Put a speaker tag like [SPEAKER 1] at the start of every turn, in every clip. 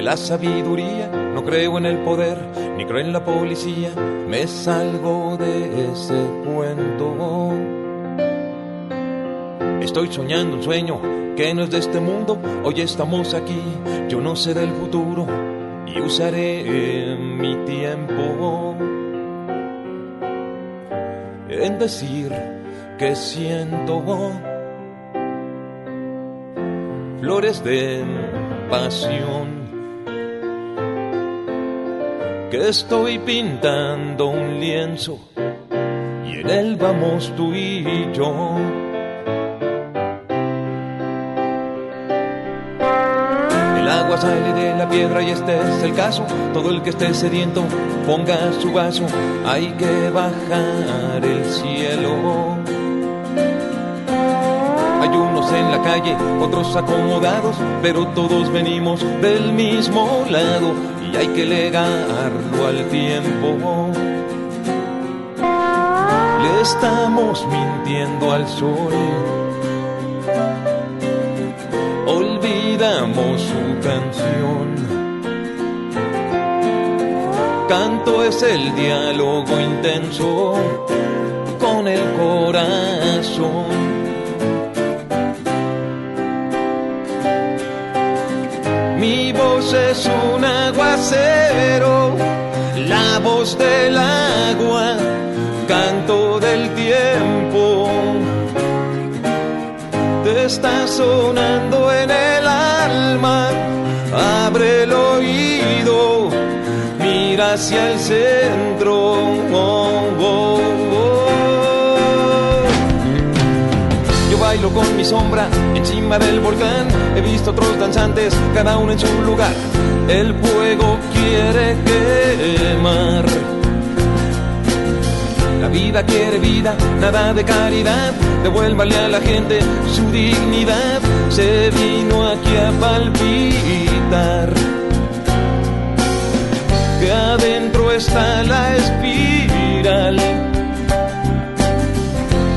[SPEAKER 1] de la sabiduría, no creo en el poder, ni creo en la policía, me salgo de ese cuento. Estoy soñando un sueño que no es de este mundo, hoy estamos aquí, yo no sé del futuro y usaré mi tiempo en decir que siento flores de pasión. Que estoy pintando un lienzo y en él vamos tú y yo. El agua sale de la piedra y este es el caso. Todo el que esté sediento ponga su vaso. Hay que bajar el cielo. Hay unos en la calle, otros acomodados, pero todos venimos del mismo lado y hay que legarlo al tiempo. Le estamos mintiendo al sol. Olvidamos su canción. Canto es el diálogo intenso con el corazón. La voz del agua, canto del tiempo. Te está sonando en el alma, abre el oído, mira hacia el centro. Oh, oh, oh. Yo bailo con mi sombra encima del volcán. He visto otros danzantes, cada uno en su lugar. El fuego quiere quemar. La vida quiere vida, nada de caridad. Devuélvale a la gente su dignidad. Se vino aquí a palpitar. Que adentro está la espiral.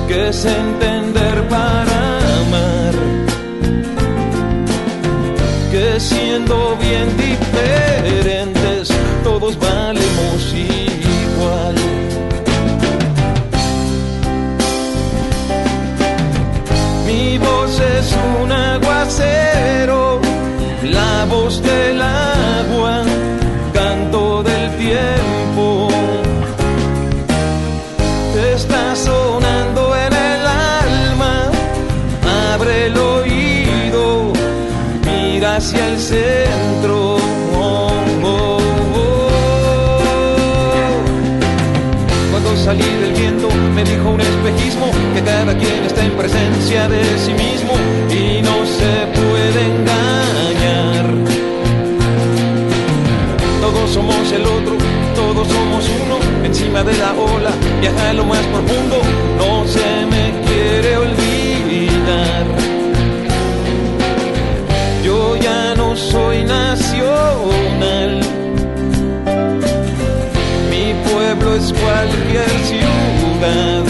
[SPEAKER 1] Que es entender para siendo bien diferentes, todos valemos de sí mismo y no se puede engañar. Todos somos el otro, todos somos uno, encima de la ola, viaja lo más profundo, no se me quiere olvidar. Yo ya no soy nacional, mi pueblo es cualquier ciudad.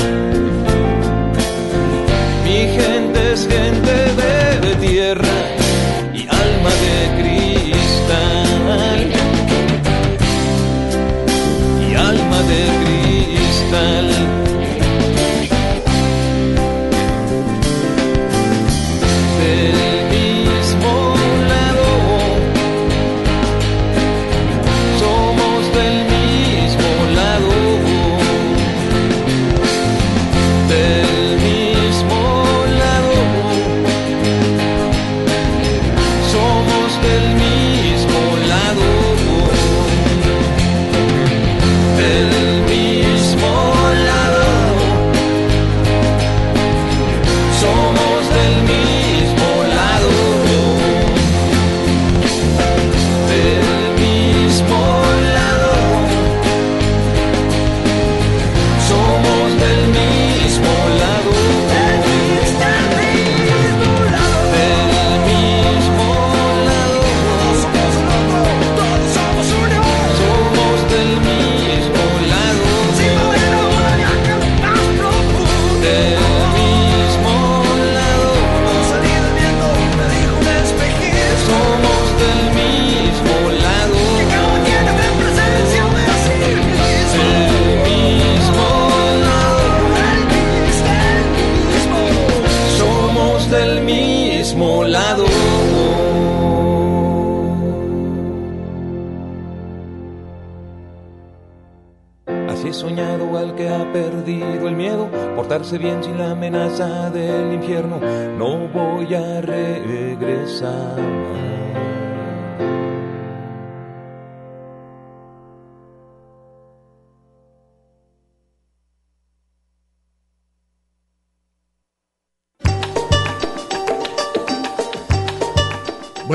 [SPEAKER 1] Bien sin la amenaza del infierno, no voy a regresar.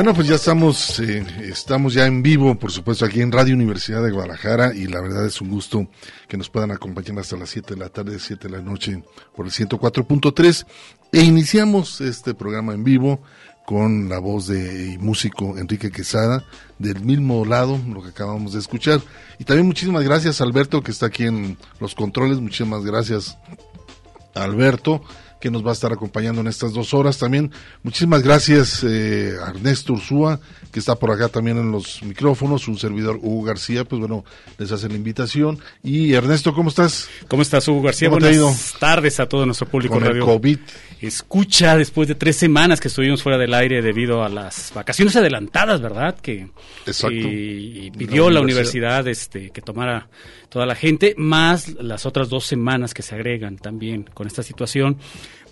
[SPEAKER 2] Bueno, pues ya estamos, eh, estamos ya en vivo, por supuesto, aquí en Radio Universidad de Guadalajara y la verdad es un gusto que nos puedan acompañar hasta las 7 de la tarde, 7 de la noche por el 104.3 e iniciamos este programa en vivo con la voz de músico Enrique Quesada del mismo lado, lo que acabamos de escuchar. Y también muchísimas gracias Alberto que está aquí en los controles, muchísimas gracias Alberto que nos va a estar acompañando en estas dos horas también. Muchísimas gracias eh, a Ernesto Ursúa, que está por acá también en los micrófonos, un servidor Hugo García, pues bueno, les hace la invitación. Y Ernesto, ¿cómo estás?
[SPEAKER 3] ¿Cómo estás, Hugo García? Buenas tardes a todo nuestro público
[SPEAKER 2] Con
[SPEAKER 3] radio.
[SPEAKER 2] el COVID.
[SPEAKER 3] Escucha, después de tres semanas que estuvimos fuera del aire debido a las vacaciones adelantadas, ¿verdad? Que. Y, y pidió la universidad, este, que tomara toda la gente, más las otras dos semanas que se agregan también con esta situación.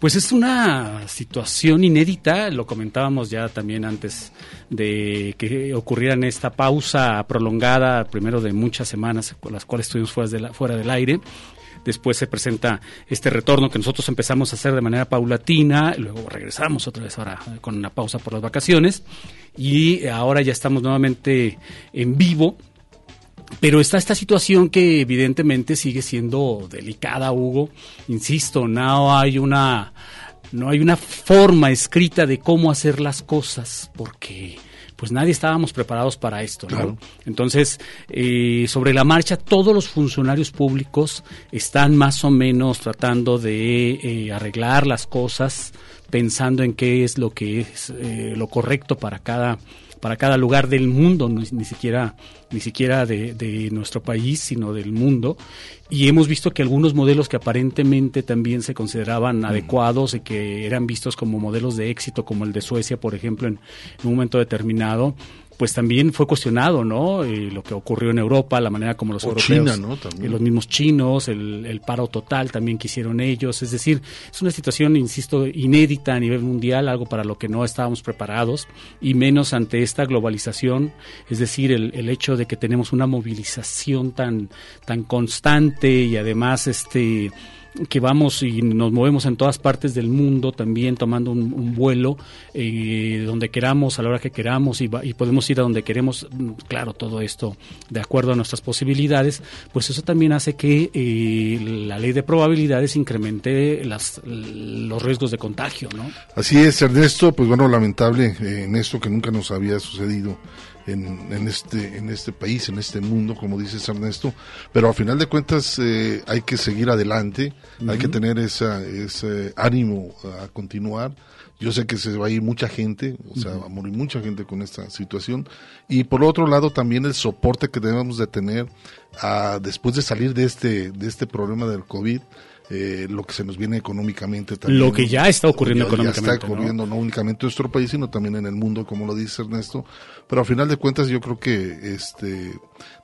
[SPEAKER 3] Pues es una situación inédita, lo comentábamos ya también antes de que ocurriera en esta pausa prolongada, primero de muchas semanas con las cuales estuvimos fuera, de la, fuera del aire. Después se presenta este retorno que nosotros empezamos a hacer de manera paulatina, luego regresamos otra vez ahora con una pausa por las vacaciones y ahora ya estamos nuevamente en vivo pero está esta situación que evidentemente sigue siendo delicada, Hugo. Insisto, no hay una no hay una forma escrita de cómo hacer las cosas porque pues nadie estábamos preparados para esto, ¿no?
[SPEAKER 2] Claro.
[SPEAKER 3] Entonces, eh, sobre la marcha, todos los funcionarios públicos están más o menos tratando de eh, arreglar las cosas, pensando en qué es lo que es eh, lo correcto para cada para cada lugar del mundo, no, ni siquiera, ni siquiera de, de, nuestro país, sino del mundo. Y hemos visto que algunos modelos que aparentemente también se consideraban mm. adecuados y que eran vistos como modelos de éxito, como el de Suecia, por ejemplo, en, en un momento determinado, pues también fue cuestionado, ¿no? Eh, lo que ocurrió en Europa, la manera como los
[SPEAKER 2] o
[SPEAKER 3] europeos,
[SPEAKER 2] China, ¿no? También.
[SPEAKER 3] los mismos chinos, el, el, paro total también que hicieron ellos, es decir, es una situación, insisto, inédita a nivel mundial, algo para lo que no estábamos preparados y menos ante esta globalización, es decir, el, el hecho de que tenemos una movilización tan tan constante y además este que vamos y nos movemos en todas partes del mundo también tomando un, vuelo eh, donde queramos a la hora que queramos y, y, podemos ir a donde queremos claro todo esto de acuerdo a nuestras posibilidades pues eso también hace que eh, la ley de probabilidades incremente las, los riesgos de contagio no
[SPEAKER 2] así es Ernesto pues bueno lamentable eh, en esto que nunca nos había sucedido en, en, este en este país, en este mundo, como dices Ernesto, pero a final de cuentas eh, hay que seguir adelante, uh -huh. hay que tener esa, ese ánimo a continuar. Yo sé que se va a ir mucha gente, o sea, uh -huh. va a morir mucha gente con esta situación. Y por otro lado también el soporte que debemos de tener a, después de salir de este, de este problema del COVID, eh, lo que se nos viene económicamente también.
[SPEAKER 3] Lo que ya está ocurriendo
[SPEAKER 2] ya,
[SPEAKER 3] económicamente.
[SPEAKER 2] Ya está ocurriendo ¿no? no únicamente en nuestro país, sino también en el mundo, como lo dice Ernesto. Pero al final de cuentas yo creo que este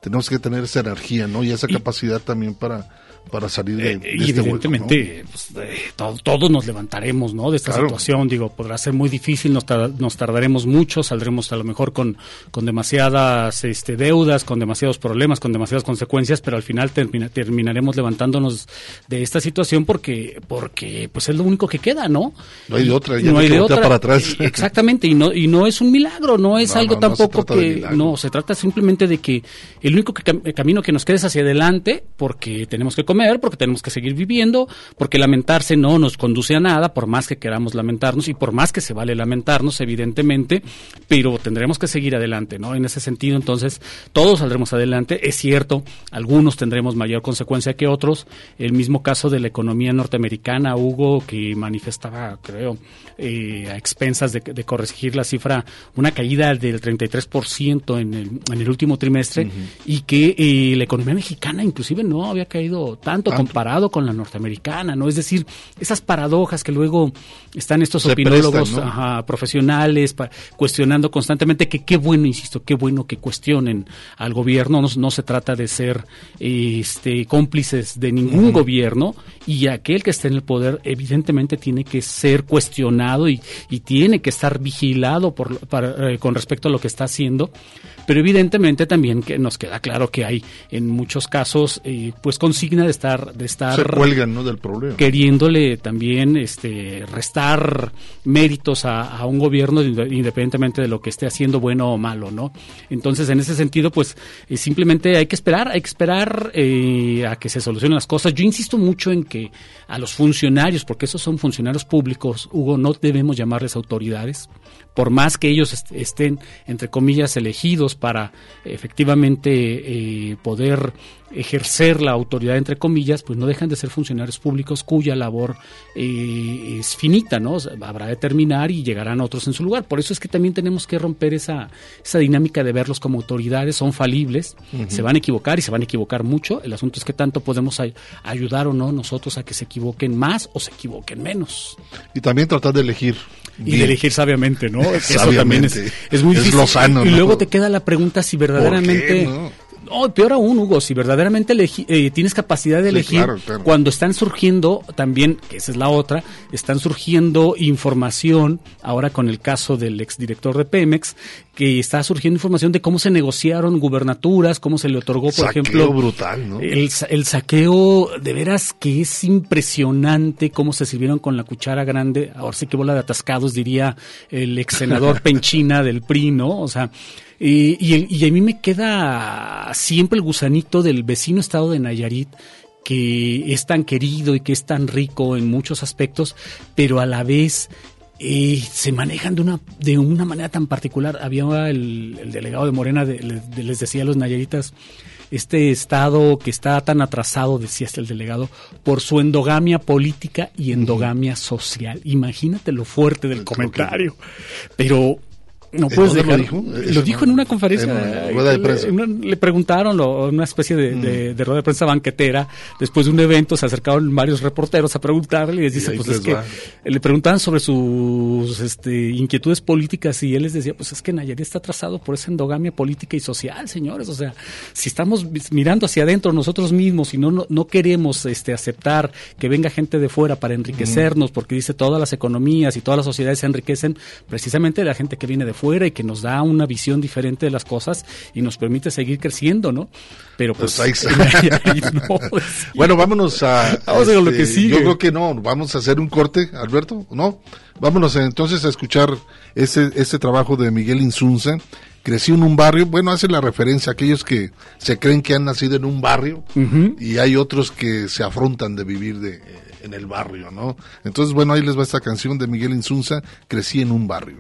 [SPEAKER 2] tenemos que tener esa energía, ¿no? Y esa y, capacidad también para para salir de,
[SPEAKER 3] eh,
[SPEAKER 2] de este
[SPEAKER 3] evidentemente
[SPEAKER 2] hueco, ¿no?
[SPEAKER 3] pues, eh, to todos nos levantaremos no de esta claro. situación. Digo podrá ser muy difícil nos, tar nos, tardaremos mucho saldremos a lo mejor con, con demasiadas este, deudas con demasiados problemas con demasiadas consecuencias pero al final termina, terminaremos levantándonos de esta situación porque porque pues es lo único que queda no
[SPEAKER 2] no hay de otra ya
[SPEAKER 3] no hay de otra.
[SPEAKER 2] para atrás.
[SPEAKER 3] Exactamente y no y no es un milagro no es no, algo no, tampoco que no se trata simplemente de que el único que, camino que nos queda es hacia adelante porque tenemos que porque tenemos que seguir viviendo, porque lamentarse no nos conduce a nada, por más que queramos lamentarnos y por más que se vale lamentarnos, evidentemente, pero tendremos que seguir adelante, ¿no? En ese sentido, entonces, todos saldremos adelante. Es cierto, algunos tendremos mayor consecuencia que otros. El mismo caso de la economía norteamericana, Hugo, que manifestaba, creo, eh, a expensas de, corregir la cifra, una caída del 33% en el, en el último trimestre y que eh, la economía mexicana inclusive no había caído tanto, comparado con la norteamericana, ¿no? Es decir, esas paradojas que luego están estos opinólogos profesionales cuestionando constantemente que qué bueno, insisto, qué bueno que cuestionen al gobierno, no, no se trata de ser este, cómplices de ningún gobierno y aquel que esté en el poder evidentemente tiene que ser cuestionado y, y tiene que estar vigilado por, para, eh, con respecto a lo que está haciendo. Pero evidentemente también que nos queda claro que hay en muchos casos eh, pues consigna de estar de estar
[SPEAKER 2] se cuelgan ¿no? del problema.
[SPEAKER 3] queriéndole también este restar méritos a, un gobierno independientemente de lo que esté haciendo bueno o malo no entonces en ese sentido pues eh, simplemente hay que esperar hay que esperar eh, a que se solucionen las cosas. Yo insisto mucho en que a los funcionarios porque esos son funcionarios públicos Hugo no debemos llamarles autoridades por más que ellos estén, entre comillas, elegidos para efectivamente eh, poder ejercer la autoridad, entre comillas, pues no dejan de ser funcionarios públicos cuya labor eh, es finita, ¿no? habrá de terminar y llegarán otros en su lugar. Por eso es que también tenemos que romper esa, esa dinámica de verlos como autoridades, son falibles, se van a equivocar y se van a equivocar mucho. El asunto es que tanto podemos ayudar o no nosotros a que se equivoquen más o se equivoquen menos.
[SPEAKER 2] Y también tratar de elegir
[SPEAKER 3] y de elegir sabiamente, ¿no? Eso también es, muy difícil. y, luego te queda la pregunta si verdaderamente no, peor aún, Hugo, si verdaderamente eh, tienes capacidad de elegir, cuando están surgiendo también, que esa es la otra, están surgiendo información, ahora con el caso del exdirector de Pemex, que está surgiendo información de cómo se negociaron gubernaturas, cómo se le otorgó, por ejemplo.
[SPEAKER 2] brutal, ¿no?
[SPEAKER 3] El, el saqueo, de veras que es impresionante cómo se sirvieron con la cuchara grande, ahora sí que bola de atascados, diría el ex senador Penchina del PRI, ¿no? O sea, y, y, a mí me queda siempre el gusanito del vecino estado de Nayarit, que es tan querido y que es tan rico en muchos aspectos, pero a la vez eh, se manejan de una, de una manera tan particular. Había el, delegado de Morena, les decía a los nayaritas, este estado que está tan atrasado, decía el delegado, por su endogamia política y endogamia social. Imagínate lo fuerte del comentario. Pero no puedes dejar. Lo dijo, lo dijo en una conferencia.
[SPEAKER 2] En rueda de prensa.
[SPEAKER 3] le preguntaron, lo, una especie de, de, mm. rueda de prensa banquetera. Después de un evento se acercaron varios reporteros a preguntarle y les dice, pues es que le preguntaban sobre sus este, inquietudes políticas y él les decía, pues es que Nayarit está atrasado por esa endogamia política y social, señores. O sea, si estamos mirando hacia adentro nosotros mismos y no, no, queremos este, aceptar que venga gente de fuera para enriquecernos, porque dice todas las economías y todas las sociedades se enriquecen precisamente de la gente que viene de fuera fuera y que nos da una visión diferente de las cosas y nos permite seguir creciendo, ¿no? Pero pues, pues
[SPEAKER 2] bueno, vámonos a,
[SPEAKER 3] vamos a lo que este, sigue.
[SPEAKER 2] Yo creo que no, vamos a hacer un corte, Alberto, ¿no? Vámonos entonces a escuchar ese, ese trabajo de Miguel Insunza creció en un barrio, bueno, hace la referencia a aquellos que se creen que han nacido en un barrio y hay otros que se afrontan de vivir de, en el barrio, ¿no? Entonces, bueno, ahí les va esta canción de Miguel Insunza, Crecí en un barrio.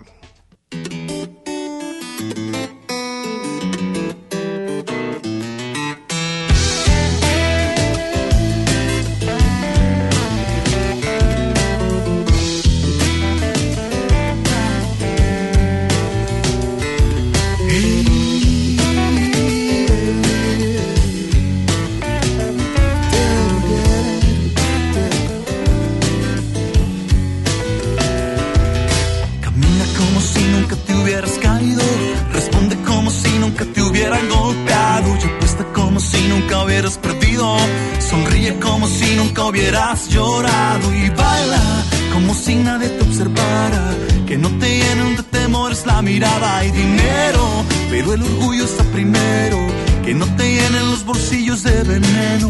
[SPEAKER 4] Hubieras llorado y baila como si nadie te observara. Que no te llenen de temores la mirada y dinero, pero el orgullo está primero. Que no te llenen los bolsillos de veneno.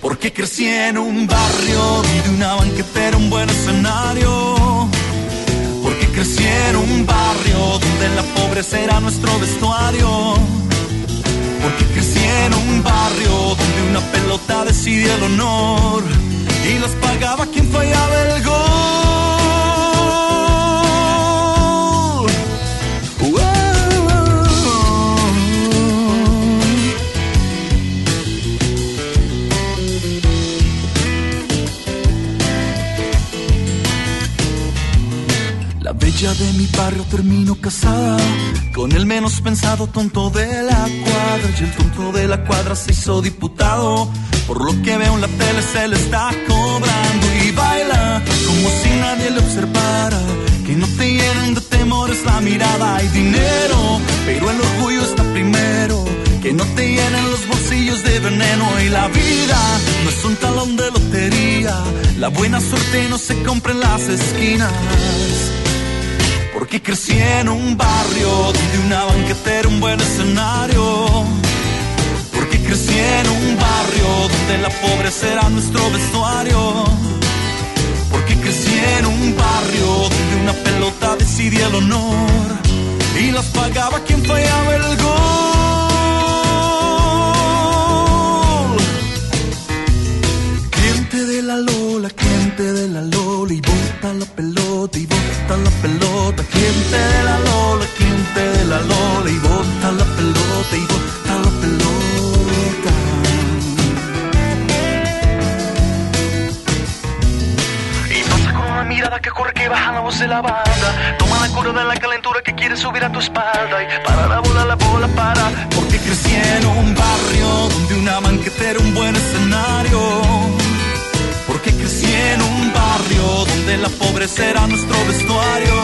[SPEAKER 4] Porque crecí en un barrio y de una banquetera un buen escenario. Porque crecí en un barrio donde la pobreza era nuestro vestuario porque crecí en un barrio donde una pelota decidía el honor y los pagaba quien fallaba el gol. Estrella de mi barrio termino casada con el menos pensado tonto de la cuadra. Y el tonto de la cuadra se hizo diputado. Por lo que veo en la tele se le está cobrando y baila como si nadie le observara. Que no te llenen de temores la mirada y dinero, pero el orgullo está primero. Que no te llenen los bolsillos de veneno y la vida no es un talón de lotería. La buena suerte no se compra en las esquinas. Porque crecí en un barrio donde una banquetera un buen escenario. Porque crecí en un barrio donde la pobreza era nuestro vestuario. Porque crecí en un barrio donde una pelota decidía el honor y las pagaba quien fallaba el gol. Cliente de la Lola, cliente de la Lola y bota la pelota y bota la pelota. Cliente de la Lola, cliente de la Lola y bota la pelota y bota la pelota. Y pasa con una mirada que corre que baja la voz de la banda. Toma la cura de la calentura que quiere subir a tu espalda. Y para la bola, la bola, para. Porque crecí en un barrio donde una banquetera un buen escenario. Porque crecí en un barrio donde la pobreza era nuestro vestuario.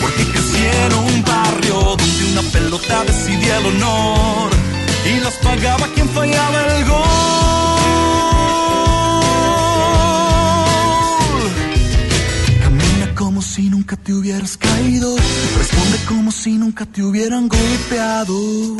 [SPEAKER 4] Porque crecí en un barrio donde una pelota decidía el honor y las pagaba quien fallaba el gol. Camina como si nunca te hubieras caído. Responde como si nunca te hubieran golpeado.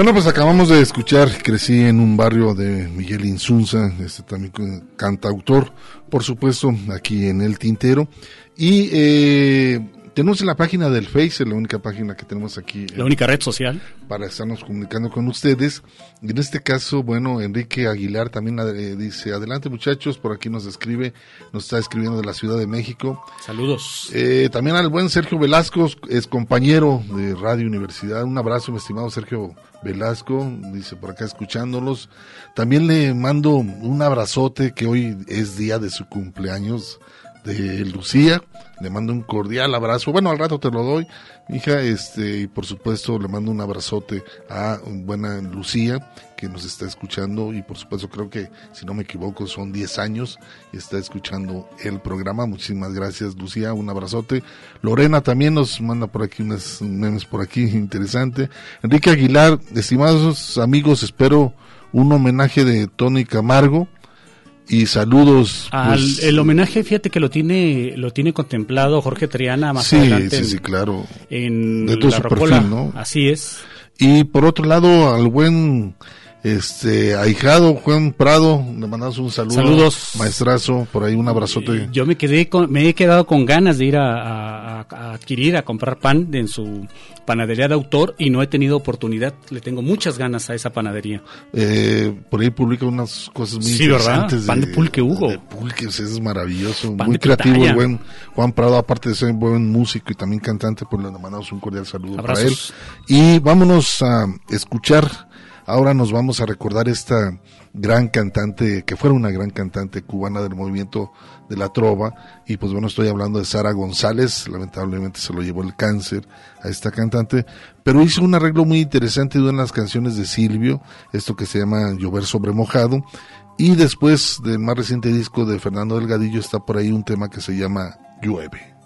[SPEAKER 2] Bueno, pues acabamos de escuchar, crecí en un barrio de Miguel Insunza, este también cantautor, por supuesto, aquí en El Tintero. Y eh, tenemos en la página del Face, la única página que tenemos aquí.
[SPEAKER 3] La única red social.
[SPEAKER 2] Para estarnos comunicando con ustedes. Y en este caso, bueno, Enrique Aguilar también eh, dice, adelante muchachos, por aquí nos escribe, nos está escribiendo de la Ciudad de México.
[SPEAKER 3] Saludos.
[SPEAKER 2] Eh, también al buen Sergio Velasco, es compañero de Radio Universidad. Un abrazo, mi estimado Sergio Velasco, dice por acá escuchándolos. También le mando un abrazote que hoy es día de su cumpleaños de Lucía. Le mando un cordial abrazo. Bueno, al rato te lo doy, hija. Este, y por supuesto le mando un abrazote a buena Lucía que nos está escuchando y por supuesto creo que si no me equivoco son 10 años y está escuchando el programa. Muchísimas gracias Lucía, un abrazote. Lorena también nos manda por aquí unas memes por aquí interesante. Enrique Aguilar, estimados amigos, espero un homenaje de Tony Camargo y saludos.
[SPEAKER 3] Al,
[SPEAKER 2] pues,
[SPEAKER 3] el homenaje, fíjate que lo tiene lo tiene contemplado Jorge Triana más
[SPEAKER 2] sí,
[SPEAKER 3] adelante.
[SPEAKER 2] Sí, sí, claro.
[SPEAKER 3] En
[SPEAKER 2] De todo
[SPEAKER 3] la
[SPEAKER 2] su
[SPEAKER 3] Rocola.
[SPEAKER 2] perfil, ¿no?
[SPEAKER 3] Así es.
[SPEAKER 2] Y por otro lado, al buen este ahijado Juan Prado, le mandamos un saludo.
[SPEAKER 3] Saludos.
[SPEAKER 2] Maestrazo, por ahí un abrazote.
[SPEAKER 3] Yo me quedé con, me he quedado con ganas de ir a, a- a adquirir, a comprar pan en su panadería de autor y no he tenido oportunidad. Le tengo muchas ganas a esa panadería.
[SPEAKER 2] Eh, por ahí publica unas cosas muy
[SPEAKER 3] Sí, ¿verdad?
[SPEAKER 2] interesantes.
[SPEAKER 3] Pan de pulque, Hugo.
[SPEAKER 2] De pulque, es maravilloso.
[SPEAKER 3] Pan
[SPEAKER 2] muy creativo el
[SPEAKER 3] pitaya.
[SPEAKER 2] buen Juan Prado, aparte de ser buen músico y también cantante, pues le mandamos un cordial saludo
[SPEAKER 3] Abrazos.
[SPEAKER 2] para él. Y vámonos a escuchar. Ahora nos vamos a recordar esta gran cantante, que fuera una gran cantante cubana del movimiento de la trova. Y pues bueno, estoy hablando de Sara González. Lamentablemente se lo llevó el cáncer a esta cantante. Pero hizo un arreglo muy interesante de unas canciones de Silvio, esto que se llama Llover sobre mojado. Y después del más reciente disco de Fernando Delgadillo está por ahí un tema que se llama Llueve.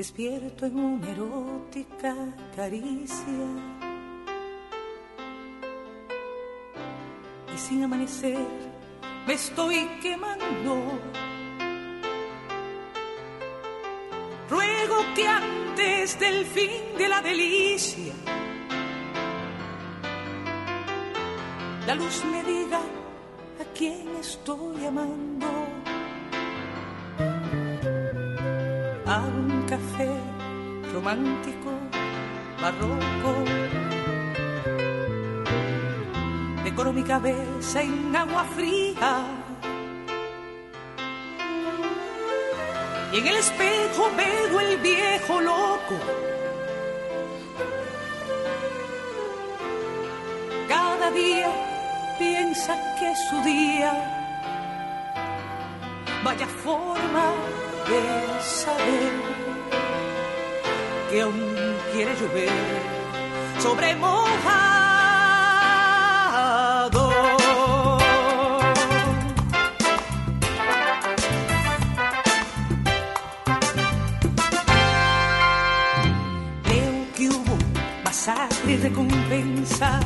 [SPEAKER 5] Despierto en una erótica caricia. Y sin amanecer me estoy quemando. ruego que antes del fin de la delicia, la luz me diga a quién estoy amando. A un café romántico, barroco. Decoro mi cabeza en agua fría. Y en el espejo veo el viejo loco. Cada día piensa que es su día. Vaya forma de saber que aún quiere llover sobre mojado. Leo que hubo masacre y recompensa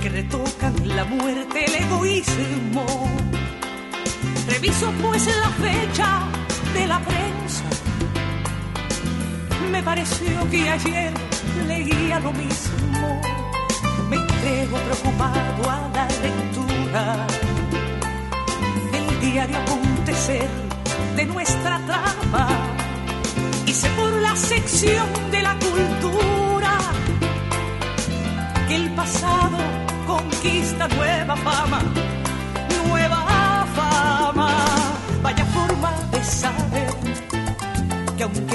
[SPEAKER 5] que retocan la muerte, el egoísmo. Reviso pues la fecha de la prensa. Me pareció que ayer leía lo mismo. Me entrego preocupado a la lectura del diario acontecer de nuestra trama. Hice por la sección de la cultura que el pasado conquista nueva fama, saber que aún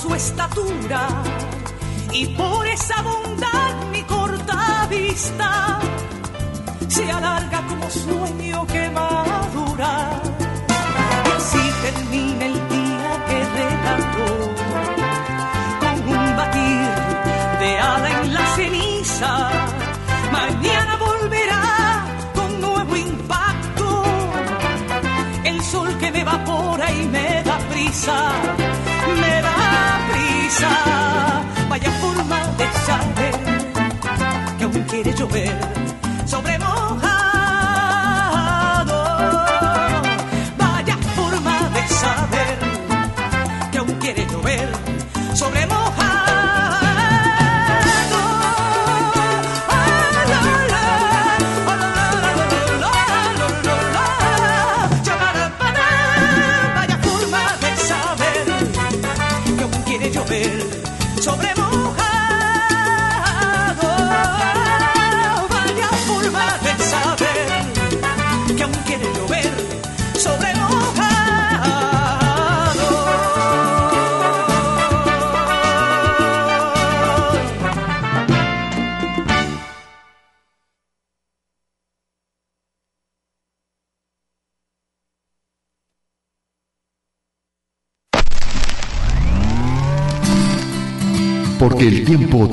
[SPEAKER 5] su estatura y por esa bondad mi corta vista se alarga como sueño que madura. Y así termina el día que relató con un batir de ala en la ceniza. Mañana volverá con nuevo impacto. El sol que me evapora y me da prisa, Vaya forma de saber que aún quiere llover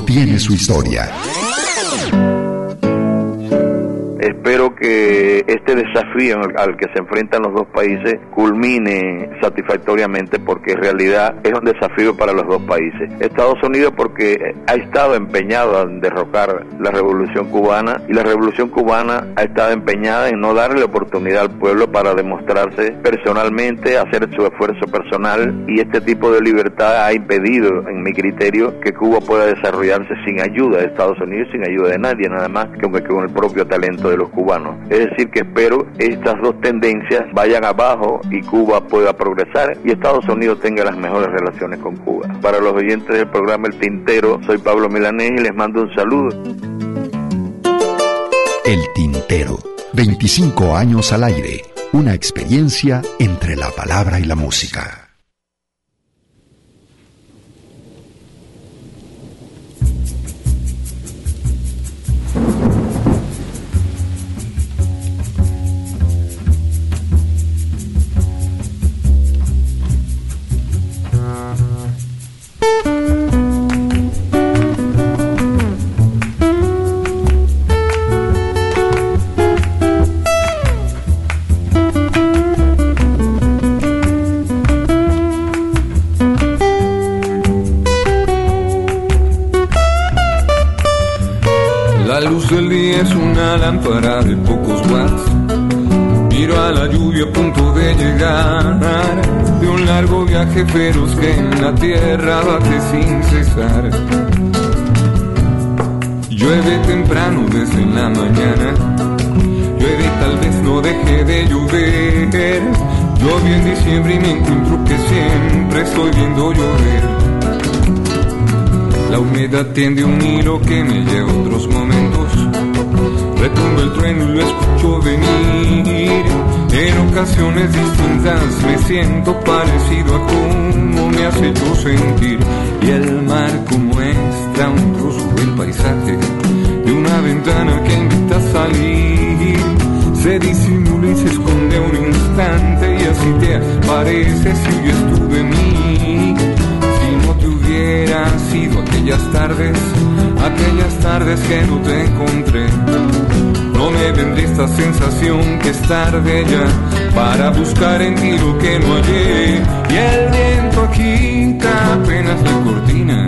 [SPEAKER 6] tiene su historia.
[SPEAKER 7] Espero que este al que se enfrentan los dos países culmine satisfactoriamente porque en realidad es un desafío para los dos países. Estados Unidos porque ha estado empeñado en derrocar la revolución cubana y la revolución cubana ha estado empeñada en no darle oportunidad al pueblo para demostrarse personalmente, hacer su esfuerzo personal y este tipo de libertad ha impedido, en mi criterio, que Cuba pueda desarrollarse sin ayuda de Estados Unidos, sin ayuda de nadie, nada más que con el propio talento de los cubanos. Es decir, que espero estas dos tendencias vayan abajo y Cuba pueda progresar y Estados Unidos tenga las mejores relaciones con Cuba. Para los oyentes del programa El Tintero, soy Pablo Milanés y les mando un saludo.
[SPEAKER 6] El Tintero, 25 años al aire, una experiencia entre la palabra y la música.
[SPEAKER 8] Lámpara de pocos watts. Miro a la lluvia a punto de llegar de un largo viaje feroz que en la tierra bate sin cesar. Llueve temprano desde la mañana, llueve tal vez no deje de llover. Llueve en diciembre y me encuentro que siempre estoy viendo llover. La humedad tiende un hilo que me lleva a otros momentos Retumba el trueno y lo escucho venir. En ocasiones distintas me siento parecido a como me has hecho sentir. Y el mar como muestra un trozo del paisaje de una ventana que invita a salir. Se disimula y se esconde un instante y así te parece si huyes tú de mí. Si no te hubiera sido aquellas tardes, aquellas tardes que no te encontré no me vendré esta sensación que es tarde ya para buscar en ti lo que no hallé. Y el viento agita apenas la cortina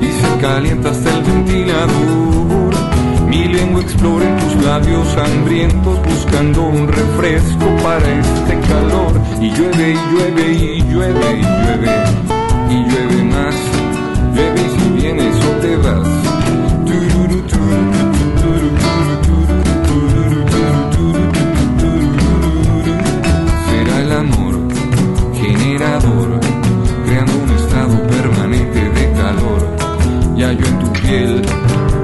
[SPEAKER 8] y se calienta hasta el ventilador. Mi lengua explora en tus labios hambrientos buscando un refresco para este calor. Y llueve y llueve y llueve y llueve y llueve más. Llueve y si vienes o te vas.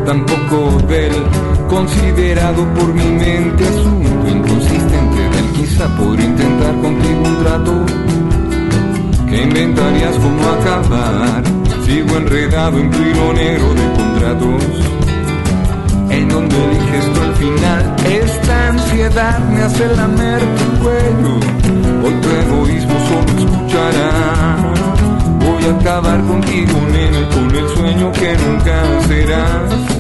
[SPEAKER 8] Tampoco del considerado por mi mente asunto inconsistente del quizá por intentar contigo un trato. que inventarías como acabar? Sigo enredado en tu negro de contratos en donde eliges tú al final. Esta ansiedad me hace lamer tu cuello Hoy tu egoísmo solo escuchará. Voy a acabar contigo, nene, con el sueño que nunca serás.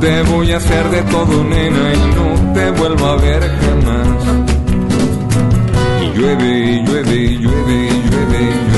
[SPEAKER 8] Te voy a hacer de todo, nena, y no te vuelvo a ver jamás. Y llueve, y llueve, y llueve, y llueve, llueve,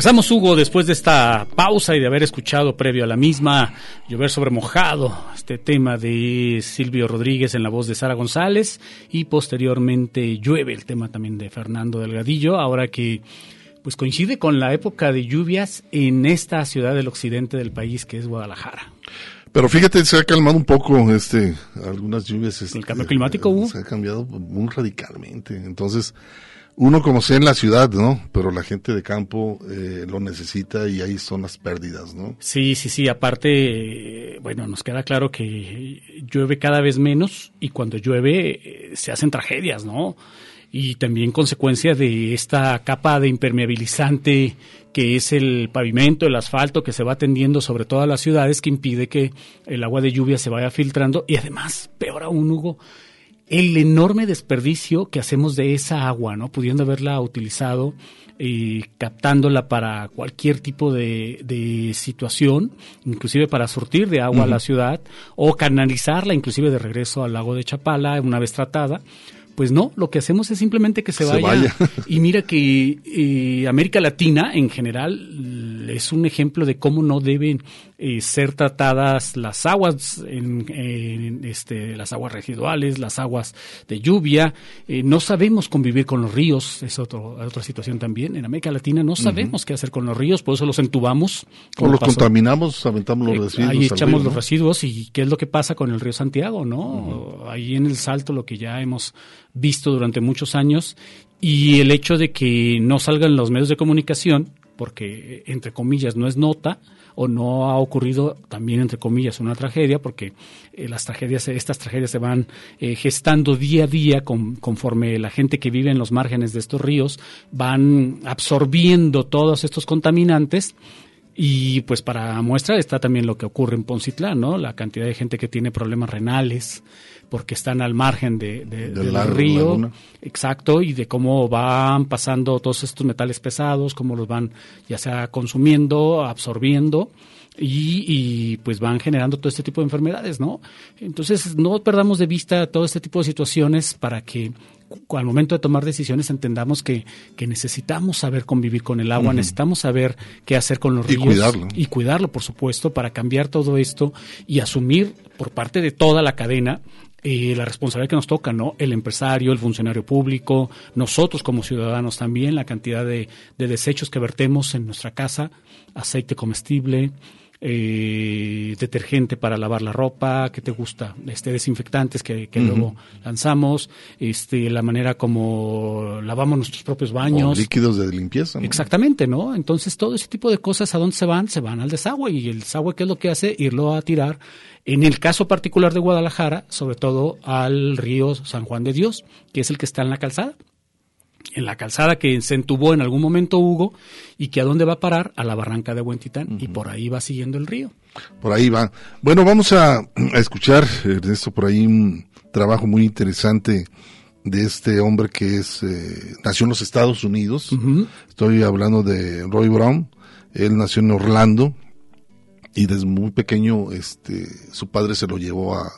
[SPEAKER 3] Regresamos, Hugo, después de esta pausa y de haber escuchado previo a la misma Llover sobre mojado, este tema de Silvio Rodríguez en la voz de Sara González y posteriormente Llueve, el tema también de Fernando Delgadillo, ahora que pues coincide con la época de lluvias en esta ciudad del occidente del país que es Guadalajara.
[SPEAKER 2] Pero fíjate, se ha calmado un poco este algunas lluvias. Este,
[SPEAKER 3] ¿El cambio climático, Hugo?
[SPEAKER 2] Se ha cambiado muy radicalmente. Entonces, uno como sea en la ciudad, ¿no? Pero la gente de campo eh, lo necesita y ahí son las pérdidas, ¿no?
[SPEAKER 3] Sí, sí, sí. Aparte, bueno, nos queda claro que llueve cada vez menos y cuando llueve eh, se hacen tragedias, ¿no? Y también consecuencia de esta capa de impermeabilizante que es el pavimento, el asfalto que se va tendiendo sobre todas las ciudades que impide que el agua de lluvia se vaya filtrando y además, peor aún, Hugo, el enorme desperdicio que hacemos de esa agua, ¿no? Pudiendo haberla utilizado y captándola para cualquier tipo de, de situación, inclusive para surtir de agua a la ciudad, o canalizarla inclusive de regreso al lago de Chapala una vez tratada. Pues no, lo que hacemos es simplemente que se,
[SPEAKER 2] Se
[SPEAKER 3] vaya.
[SPEAKER 2] vaya.
[SPEAKER 3] Y mira que eh, América Latina en general es un ejemplo de cómo no deben eh, ser tratadas las aguas, en, en, este, las aguas residuales, las aguas de lluvia. Eh, no sabemos convivir con los ríos, es otro, otra situación también. En América Latina no sabemos qué hacer con los ríos, por eso los entubamos.
[SPEAKER 2] O los
[SPEAKER 3] pasó-
[SPEAKER 2] contaminamos, aventamos los
[SPEAKER 3] eh,
[SPEAKER 2] residuos.
[SPEAKER 3] Ahí echamos
[SPEAKER 2] río,
[SPEAKER 3] los residuos y qué es lo que pasa con el río Santiago, ¿no? Ahí en el Salto lo que ya hemos visto durante muchos años y el hecho de que no salgan los medios de comunicación, porque entre comillas no es nota o no ha ocurrido también entre comillas una tragedia, porque eh, las tragedias, estas tragedias se van eh, gestando día a día con- conforme la gente que vive en los márgenes de estos ríos van absorbiendo todos estos contaminantes y pues para muestra está también lo que ocurre en Poncitlán, ¿no? La cantidad de gente que tiene problemas renales porque están al margen de, de-
[SPEAKER 2] Del
[SPEAKER 3] río.
[SPEAKER 2] laguna.
[SPEAKER 3] Exacto, y de cómo van pasando todos estos metales pesados, cómo los van ya sea consumiendo, absorbiendo. Y, y, pues van generando todo este tipo de enfermedades, ¿no? Entonces no perdamos de vista todo este tipo de situaciones para que al momento de tomar decisiones entendamos que, que necesitamos saber convivir con el agua, necesitamos saber qué hacer con los
[SPEAKER 2] Y
[SPEAKER 3] ríos
[SPEAKER 2] cuidarlo.
[SPEAKER 3] y cuidarlo, por supuesto, para cambiar todo esto y asumir por parte de toda la cadena eh, la responsabilidad que nos toca, ¿no? El empresario, el funcionario público, nosotros como ciudadanos también, la cantidad de, de desechos que vertemos en nuestra casa, aceite comestible, eh, detergente para lavar la ropa, ¿qué te gusta? Este, desinfectantes que, que luego lanzamos, este, la manera como lavamos nuestros propios baños.
[SPEAKER 2] O líquidos de limpieza. ¿no?
[SPEAKER 3] Exactamente, ¿no? Entonces todo ese tipo de cosas, ¿a dónde se van? Se van al desagüe y el desagüe, ¿qué es lo que hace? Irlo a tirar, en el caso particular de Guadalajara, sobre todo al río San Juan de Dios, que es el que está en la calzada. En la calzada que se entubó en algún momento Hugo y que a dónde va a parar? A la barranca de Huentitán y por ahí va siguiendo el río.
[SPEAKER 2] Por ahí va. Bueno, vamos a, a escuchar, Ernesto, por ahí un trabajo muy interesante de este hombre que es eh, nació en los Estados Unidos. Estoy hablando de Roy Brown. Él nació en Orlando y desde muy pequeño este su padre se lo llevó a,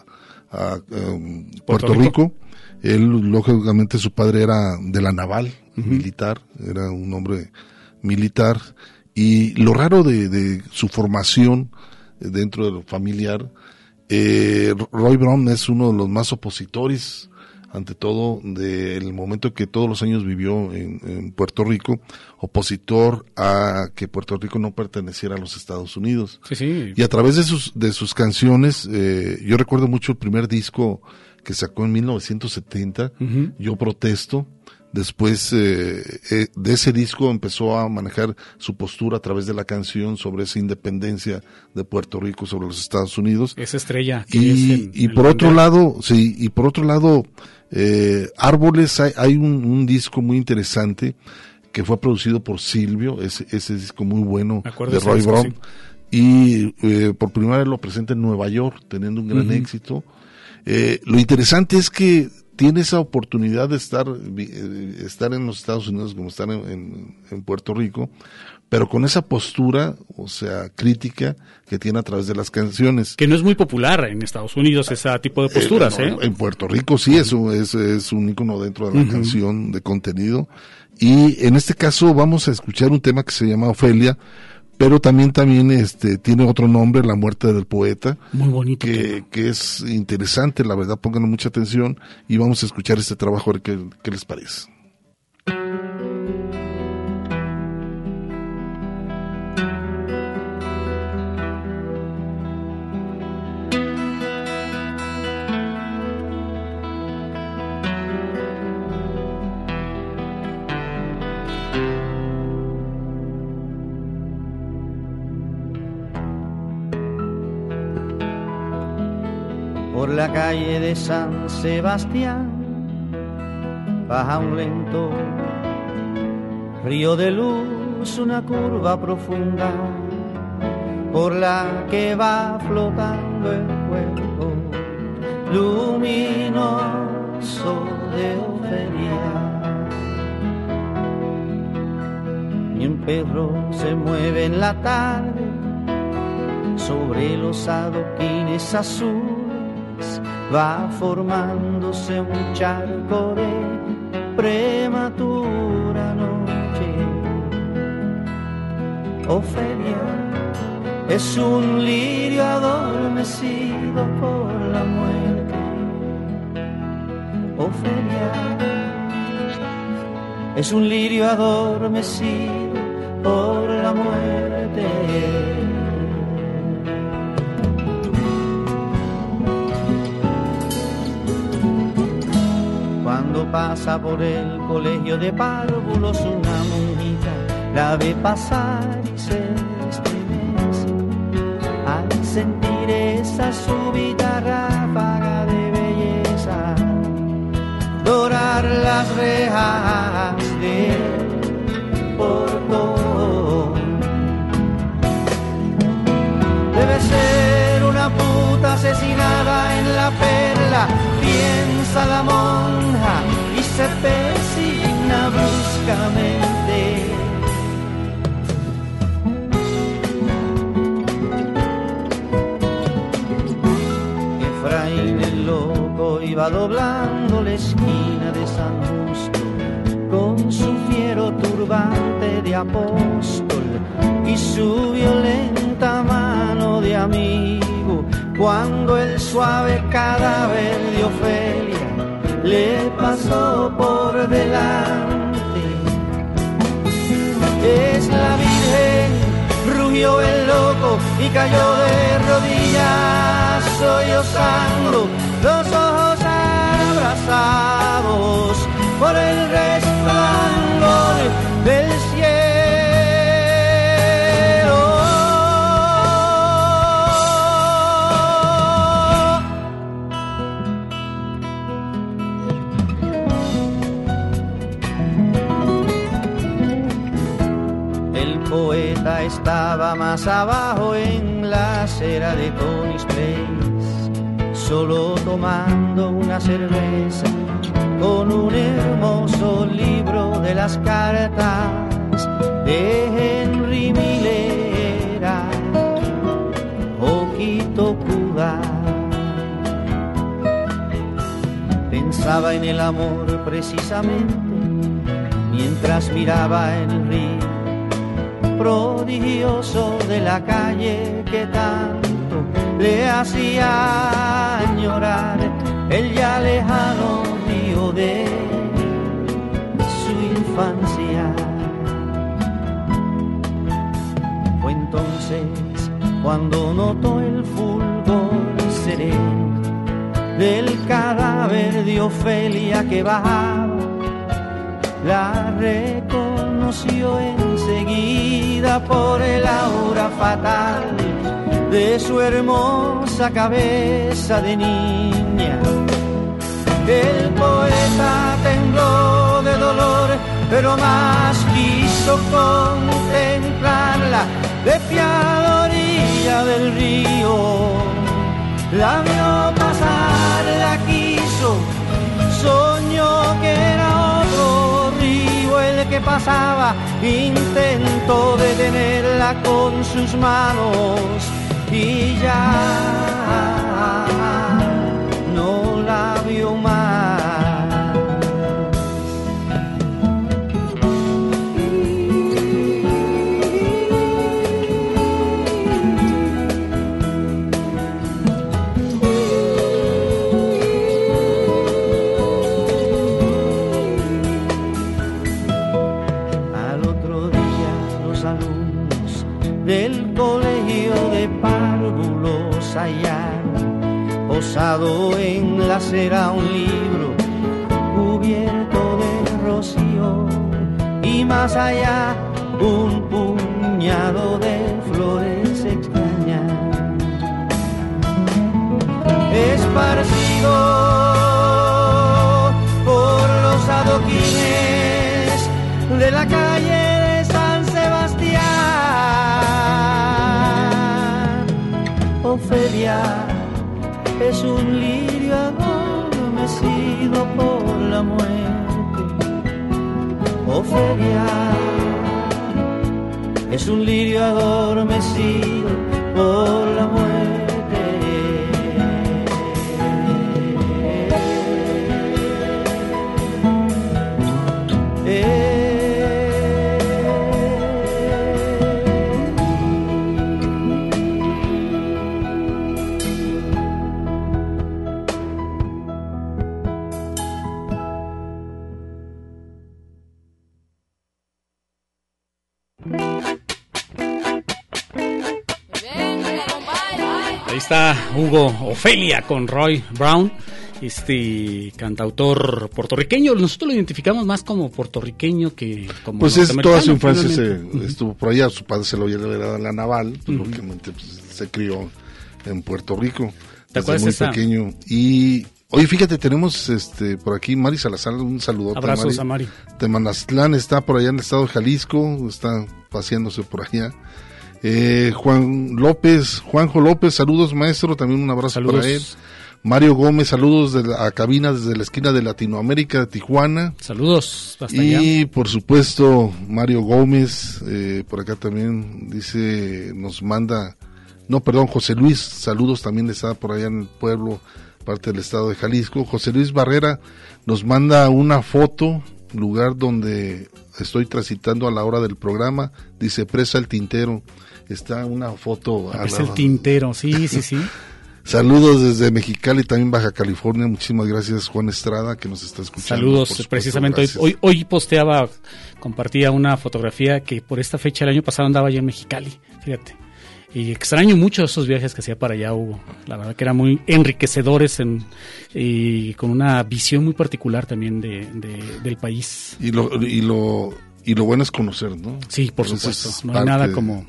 [SPEAKER 2] a, um, Puerto,
[SPEAKER 3] Puerto
[SPEAKER 2] Rico.
[SPEAKER 3] Rico.
[SPEAKER 2] Él, lógicamente, su padre era de la naval, militar, era un hombre militar. Y lo raro de, de su formación eh, dentro de lo familiar, eh, Roy Brown es uno de los más opositores, ante todo, del momento que todos los años vivió en, en Puerto Rico, opositor a que Puerto Rico no perteneciera a los Estados Unidos.
[SPEAKER 3] Sí, sí.
[SPEAKER 2] Y a través de sus, de sus canciones, eh, yo recuerdo mucho el primer disco que sacó en 1970,
[SPEAKER 3] Ujú.
[SPEAKER 2] Yo Protesto. Después eh, eh, de ese disco empezó a manejar su postura a través de la canción sobre esa independencia de Puerto Rico sobre los Estados Unidos.
[SPEAKER 3] Esa estrella. que
[SPEAKER 2] Y,
[SPEAKER 3] es
[SPEAKER 2] y por otro lado, sí, y por otro lado, eh, Árboles, hay, hay un, un disco muy interesante que fue producido por Silvio, ese, ese disco muy bueno de Roy Brown.
[SPEAKER 3] sí.
[SPEAKER 2] Y eh, por primera vez lo presenta en Nueva York, teniendo un gran éxito. Eh, lo interesante es que tiene esa oportunidad de estar, eh, estar en los Estados Unidos como estar en, en- en Puerto Rico, pero con esa postura, o sea, crítica que tiene a través de las canciones.
[SPEAKER 3] Que no es muy popular en Estados Unidos ese tipo de posturas,
[SPEAKER 2] Eh,
[SPEAKER 3] ¿eh?
[SPEAKER 2] no, En Puerto Rico sí, eso es, es un icono dentro de la canción de contenido. Y en este caso vamos a escuchar un tema que se llama Ofelia, pero también también este tiene otro nombre, La muerte del poeta.
[SPEAKER 3] Muy bonito.
[SPEAKER 2] Que, que es interesante, la verdad, pónganle mucha atención y vamos a escuchar este trabajo a ver qué, qué les parece.
[SPEAKER 9] La calle de San Sebastián baja un lento río de luz, una curva profunda por la que va flotando el cuerpo luminoso de Ofelia. Y un perro se mueve en la tarde sobre los adoquines azules va formándose un charco de prematura noche. Ofelia es un lirio adormecido por la muerte. Ofelia es un lirio adormecido por la muerte. Cuando pasa por el colegio de párvulos una monjita la ve pasar y se estremece al sentir esa súbita ráfaga de belleza dorar las rejas del portón. Debe ser una puta asesinada en la perla, piensa monja y se persigna bruscamente. Efraín el loco iba doblando la esquina de San Justo con su fiero turbante de apóstol y su violenta mano de amigo cuando el suave cadáver de Ofelia le pasó por delante. Es la Virgen, rugió el loco y cayó de rodillas, sollozando, los ojos abrazados por el resplandor del cielo. Estaba más abajo en la acera de Tony's Place, solo tomando una cerveza con un hermoso libro de las cartas de Henry Milera, Oquito Cuba. Pensaba en el amor precisamente mientras miraba el río prodigioso de la calle que tanto le hacía llorar el ya lejano río de su infancia. Fue entonces cuando notó el fulgor sereno del cadáver de Ofelia que bajaba la reconoció enseguida por el aura fatal de su hermosa cabeza de niña. El poeta tembló de dolor, pero más quiso contemplarla de la orilla del río. La vio pasar, la quiso, soñó que era otro río el que pasaba, intentó detenerla con sus manos y ya posado en la acera un libro cubierto de rocío y más allá un puñado de flores extrañas esparcido por los adoquines de la calle de San Sebastián. Ofelia es un lirio adormecido por la muerte. Ofelia es un lirio adormecido por la muerte.
[SPEAKER 3] Está Hugo Ofelia con Roy Brown, este cantautor puertorriqueño. Nosotros lo identificamos más como puertorriqueño que como
[SPEAKER 2] Pues es toda su infancia se, estuvo por allá, su padre se lo había heredado en la naval, pues,
[SPEAKER 3] Ujú.
[SPEAKER 2] lógicamente pues, se crió en Puerto Rico
[SPEAKER 3] ¿Te
[SPEAKER 2] desde
[SPEAKER 3] acuerdas
[SPEAKER 2] muy
[SPEAKER 3] esa?
[SPEAKER 2] pequeño. Y oye, fíjate, tenemos este por aquí Mari Salazar, un saludo
[SPEAKER 3] Abrazos a Mari.
[SPEAKER 2] Temanaztlán está por allá en el estado de Jalisco, está paseándose por allá. Eh, Juan López, Juanjo López, saludos maestro, también un abrazo
[SPEAKER 3] Saludos.
[SPEAKER 2] para él. Mario Gómez, saludos de la, a cabina desde la esquina de Latinoamérica, de Tijuana.
[SPEAKER 3] Saludos hasta
[SPEAKER 2] y
[SPEAKER 3] allá.
[SPEAKER 2] por supuesto, Mario Gómez, eh, por acá también dice, nos manda, no, perdón, José Luis, saludos también está por allá en el pueblo, parte del estado de Jalisco. José Luis Barrera nos manda una foto, lugar donde estoy transitando a la hora del programa, dice Presa el Tintero. Está una foto. al
[SPEAKER 3] Es el tintero, sí, sí, sí.
[SPEAKER 2] Saludos desde Mexicali, también Baja California. Muchísimas gracias, Juan Estrada, que nos está escuchando.
[SPEAKER 3] Saludos,
[SPEAKER 2] supuesto,
[SPEAKER 3] precisamente hoy, hoy, hoy posteaba, compartía una fotografía que por esta fecha el año pasado andaba yo en Mexicali, fíjate. Y extraño mucho esos viajes que hacía para allá, Hugo. La verdad que eran muy enriquecedores en, y con una visión muy particular también de, de- del país.
[SPEAKER 2] Y lo, y lo y lo bueno es conocer, ¿no?
[SPEAKER 3] Sí, por supuesto.
[SPEAKER 2] es
[SPEAKER 3] No hay nada como,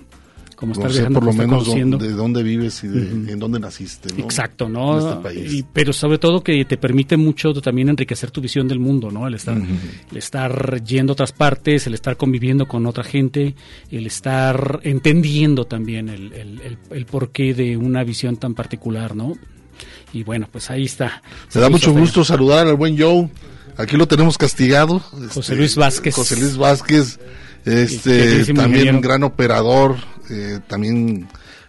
[SPEAKER 3] como estar viajando,
[SPEAKER 2] por lo menos
[SPEAKER 3] conociendo.
[SPEAKER 2] de dónde vives y de, en dónde naciste, ¿no?
[SPEAKER 3] Exacto,
[SPEAKER 2] En
[SPEAKER 3] ¿no?
[SPEAKER 2] este país.
[SPEAKER 3] Y- pero sobre todo que te permite mucho también enriquecer tu visión del mundo, ¿no? El estar, el estar yendo a otras partes, el estar conviviendo con otra gente, el estar entendiendo también el, el, el- el porqué de una visión tan particular, ¿no? Y bueno, pues ahí está.
[SPEAKER 2] Me da mucho gusto saludar al buen Joe. Aquí lo tenemos castigado.
[SPEAKER 3] José
[SPEAKER 2] este,
[SPEAKER 3] Luis Vázquez.
[SPEAKER 2] José Luis Vázquez, este, también un gran operador, eh, también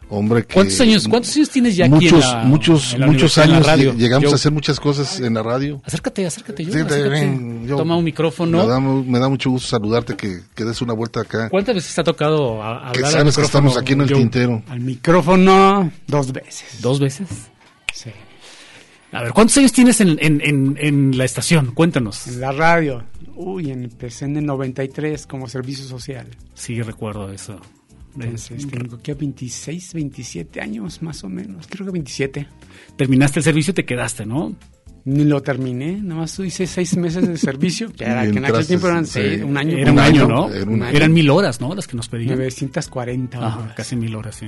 [SPEAKER 2] hombre que...
[SPEAKER 3] ¿Cuántos años, cuántos años tienes ya aquí
[SPEAKER 2] muchos,
[SPEAKER 3] en la,
[SPEAKER 2] muchos,
[SPEAKER 3] en la
[SPEAKER 2] muchos
[SPEAKER 3] la
[SPEAKER 2] años
[SPEAKER 3] radio?
[SPEAKER 2] llegamos a hacer muchas cosas en la radio.
[SPEAKER 3] Acércate, acércate, yo.
[SPEAKER 2] Acércate. ven.
[SPEAKER 3] Toma un
[SPEAKER 2] Me
[SPEAKER 3] micrófono.
[SPEAKER 2] da, me da mucho gusto saludarte, que, que des una vuelta acá.
[SPEAKER 3] ¿Cuántas veces te ha tocado a- hablar
[SPEAKER 2] Que
[SPEAKER 3] al
[SPEAKER 2] sabes que
[SPEAKER 3] micrófono,
[SPEAKER 2] estamos aquí en el tintero.
[SPEAKER 10] Al micrófono dos veces.
[SPEAKER 3] ¿Dos veces?
[SPEAKER 10] Sí.
[SPEAKER 3] A ver, ¿cuántos años tienes en, en, en, en la estación? Cuéntanos.
[SPEAKER 10] En la radio. Uy, empecé en el 93 como servicio social.
[SPEAKER 3] Sí, recuerdo eso.
[SPEAKER 10] Entonces, tengo aquí a 26, 27 años más o menos. Creo que 27.
[SPEAKER 3] Terminaste el servicio y te quedaste, ¿no?
[SPEAKER 10] Ni lo terminé, nada más hice seis meses de servicio, que, era, que en aquel tiempo eran
[SPEAKER 2] sí.
[SPEAKER 10] seis, un año.
[SPEAKER 3] Era un año, ¿no?
[SPEAKER 2] Era un año.
[SPEAKER 3] Eran mil horas, ¿no? Las que nos pedían.
[SPEAKER 10] 940
[SPEAKER 3] Ajá,
[SPEAKER 10] horas.
[SPEAKER 3] casi mil horas, sí.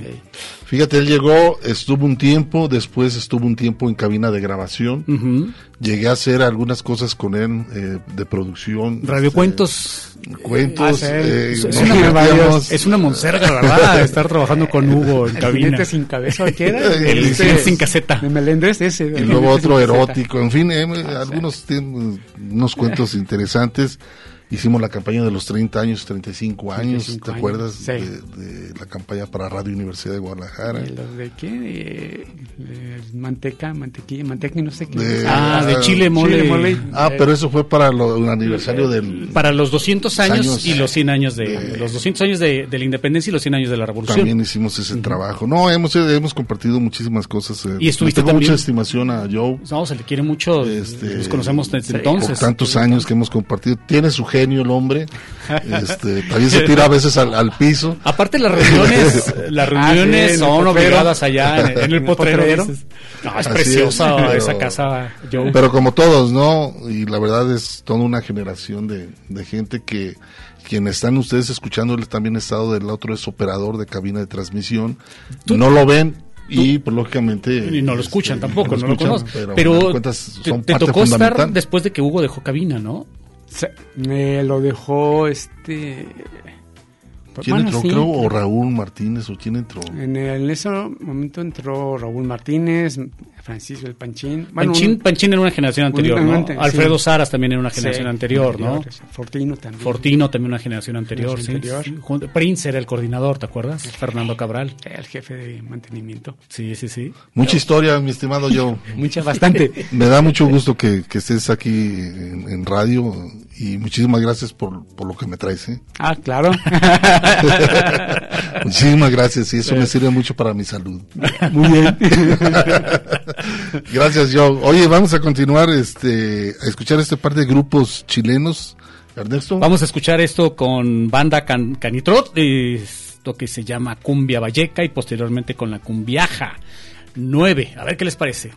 [SPEAKER 2] Fíjate, él llegó, estuvo un tiempo, después estuvo un tiempo en cabina de grabación.
[SPEAKER 3] Ujú.
[SPEAKER 2] Llegué a hacer algunas cosas con él eh, de producción.
[SPEAKER 3] Radiocuentos.
[SPEAKER 2] este, cuentos.
[SPEAKER 3] Ah, sí.
[SPEAKER 2] eh,
[SPEAKER 3] es, una,
[SPEAKER 2] metíamos-
[SPEAKER 3] es una monserga, la verdad, estar trabajando con Hugo en
[SPEAKER 10] El
[SPEAKER 3] cabina.
[SPEAKER 10] sin cabeza, ¿o qué era?
[SPEAKER 3] El sin caseta.
[SPEAKER 10] De Melendres, ese.
[SPEAKER 2] Y luego otro erótico, en fin, eh, algunos tienen unos cuentos interesantes. Hicimos la campaña de los 30 años, 35 años,
[SPEAKER 10] 35
[SPEAKER 2] ¿te
[SPEAKER 10] años,
[SPEAKER 2] acuerdas
[SPEAKER 10] sí.
[SPEAKER 2] de, de la campaña para Radio Universidad de Guadalajara?
[SPEAKER 10] ¿De los de qué? De, de manteca, mantequilla, manteca y no sé qué.
[SPEAKER 2] De-
[SPEAKER 3] Ah, de chile mole.
[SPEAKER 2] Ah, pero eso fue para lo, el aniversario del...
[SPEAKER 3] Para los 200 años,
[SPEAKER 2] años
[SPEAKER 3] y los 100 años de, los 200 años de, de la independencia y los 100 años de la revolución.
[SPEAKER 2] También hicimos ese trabajo. No, hemos, hemos compartido muchísimas cosas. eh.
[SPEAKER 3] Y estuviste
[SPEAKER 2] tengo
[SPEAKER 3] también-
[SPEAKER 2] mucha estimación a Joe.
[SPEAKER 3] No, se le quiere mucho.
[SPEAKER 2] Este,
[SPEAKER 3] nos conocemos desde
[SPEAKER 2] por
[SPEAKER 3] entonces.
[SPEAKER 2] tantos años que hemos compartido. Tiene su genio el hombre. Este, también se tira a veces al, al piso.
[SPEAKER 3] Aparte las reuniones, las
[SPEAKER 10] Ah,
[SPEAKER 3] reuniones
[SPEAKER 10] sí, en el
[SPEAKER 3] son obligadas allá en, en el potrero. No, es
[SPEAKER 2] Así
[SPEAKER 3] preciosa
[SPEAKER 2] es, pero-
[SPEAKER 3] esa casa, Joe.
[SPEAKER 2] Pero como todos, ¿no? Y la verdad es toda una generación de, de gente que quien están ustedes escuchando, él también ha estado del otro, es operador de cabina de transmisión. No lo ven y pues, lógicamente...
[SPEAKER 3] y no lo escuchan
[SPEAKER 2] este,
[SPEAKER 3] tampoco, no, lo
[SPEAKER 2] escuchan,
[SPEAKER 3] conocen.
[SPEAKER 2] Pero,
[SPEAKER 3] Pero, te,
[SPEAKER 2] son
[SPEAKER 3] te
[SPEAKER 2] parte
[SPEAKER 3] tocó estar después de que Hugo dejó cabina, ¿no?
[SPEAKER 10] Se- me lo dejó este.
[SPEAKER 2] ¿Quién
[SPEAKER 10] bueno,
[SPEAKER 2] entró?
[SPEAKER 10] sí.
[SPEAKER 2] Creo, o Raúl Martínez, o quién entró.
[SPEAKER 10] En, el- en ese momento entró Raúl Martínez, Francisco el Panchín. Bueno,
[SPEAKER 3] Panchín,
[SPEAKER 10] un-
[SPEAKER 3] Panchín era una generación anterior, ¿no?
[SPEAKER 10] ante- sí.
[SPEAKER 3] Alfredo Saras también era una generación
[SPEAKER 10] Sí,
[SPEAKER 3] anterior, ¿no?
[SPEAKER 10] Fortino también.
[SPEAKER 3] Fortino también una generación anterior, sí. Prince era el coordinador, ¿te acuerdas? Fernando Cabral.
[SPEAKER 10] El jefe de mantenimiento.
[SPEAKER 3] Sí, sí, sí.
[SPEAKER 2] Mucha historia, mi estimado Joe.
[SPEAKER 10] Mucha, bastante.
[SPEAKER 2] Me da mucho gusto que, que estés aquí en, en radio y muchísimas gracias por, por lo que me traes. ¿eh?
[SPEAKER 10] Ah, claro.
[SPEAKER 2] muchísimas gracias y eso me sirve mucho para mi salud.
[SPEAKER 10] Muy bien.
[SPEAKER 2] gracias, Joe. Oye, vamos a continuar este, a escuchar este par de grupos chilenos. Ernesto.
[SPEAKER 3] Vamos a escuchar esto con banda Can- Canitrot, esto que se llama Cumbia Valleca y posteriormente con la Cumbiaja 9. A ver qué les parece.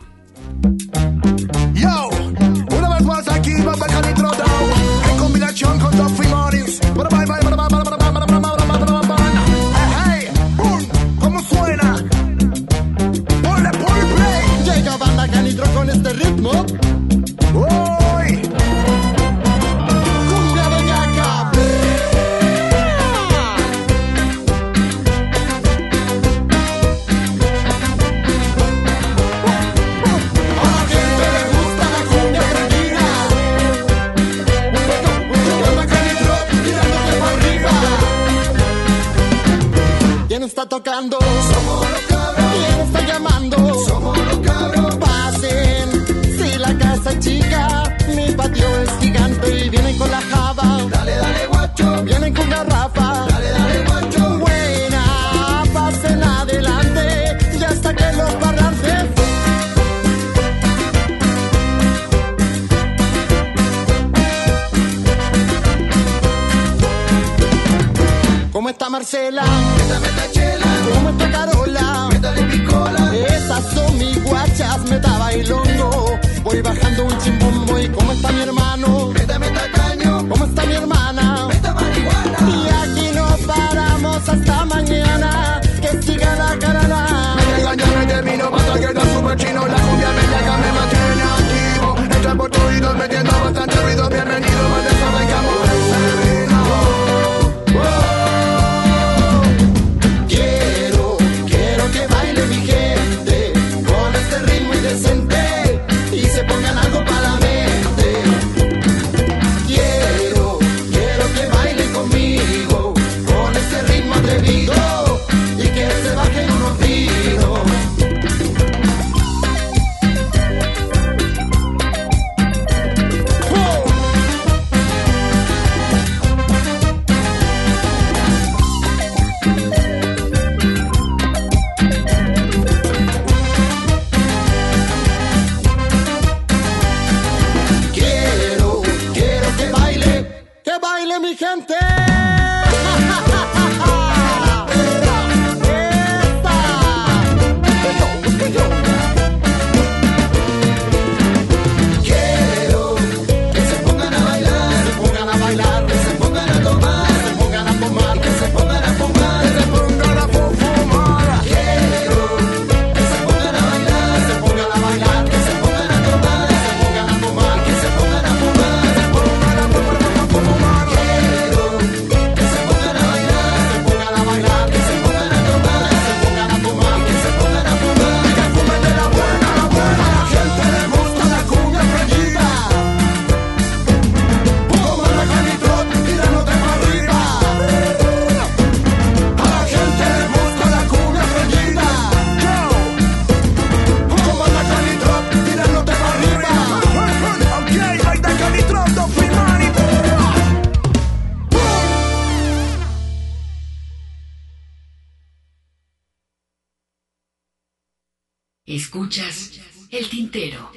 [SPEAKER 11] Escuchas el tintero.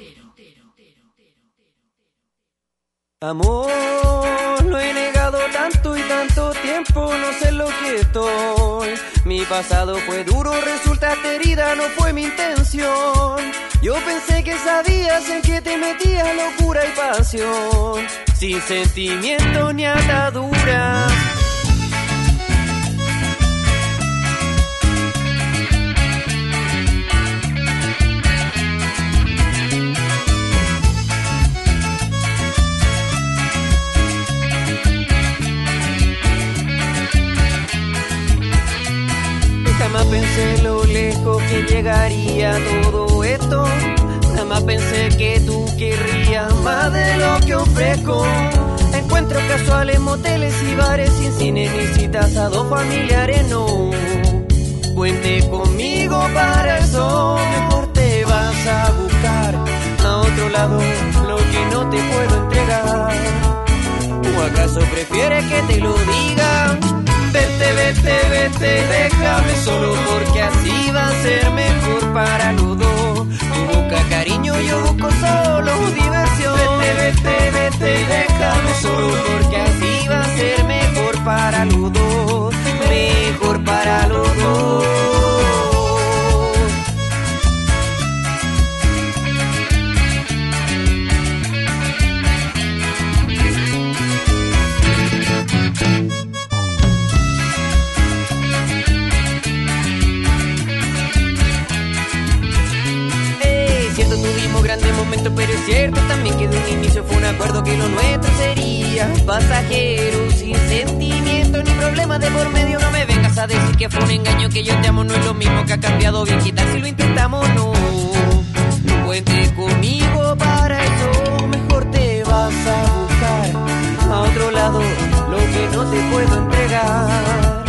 [SPEAKER 12] Amor, lo he negado tanto y tanto tiempo, no sé lo que estoy. Mi pasado fue duro, resulta herida, no fue mi intención. Yo pensé que sabías en que te metía locura y pasión, sin sentimiento ni atadura. Pensé lo lejos que llegaría todo esto. Jamás pensé que tú querrías más de lo que ofrezco. Encuentros casuales, moteles y bares sin cine ni citas a dos familiares, no. Cuente conmigo para eso. Mejor te vas a buscar a otro lado lo que no te puedo entregar. ¿O acaso prefieres que te lo diga? Vete, vete, vete, déjame solo porque así va a ser mejor para los dos. Tú busca cariño, yo busco solo diversión. Vete, vete, vete, déjame solo porque así va a ser mejor para los dos. Mejor para los dos. Pero es cierto también que de un inicio fue un acuerdo que lo nuestro sería pasajero, sin sentimiento ni problemas de por medio. No me vengas a decir que fue un engaño, que yo te amo, no es lo mismo que ha cambiado bien. Quitar si lo intentamos, no. Cuente conmigo para eso, mejor te vas a buscar a otro lado lo que no te puedo entregar.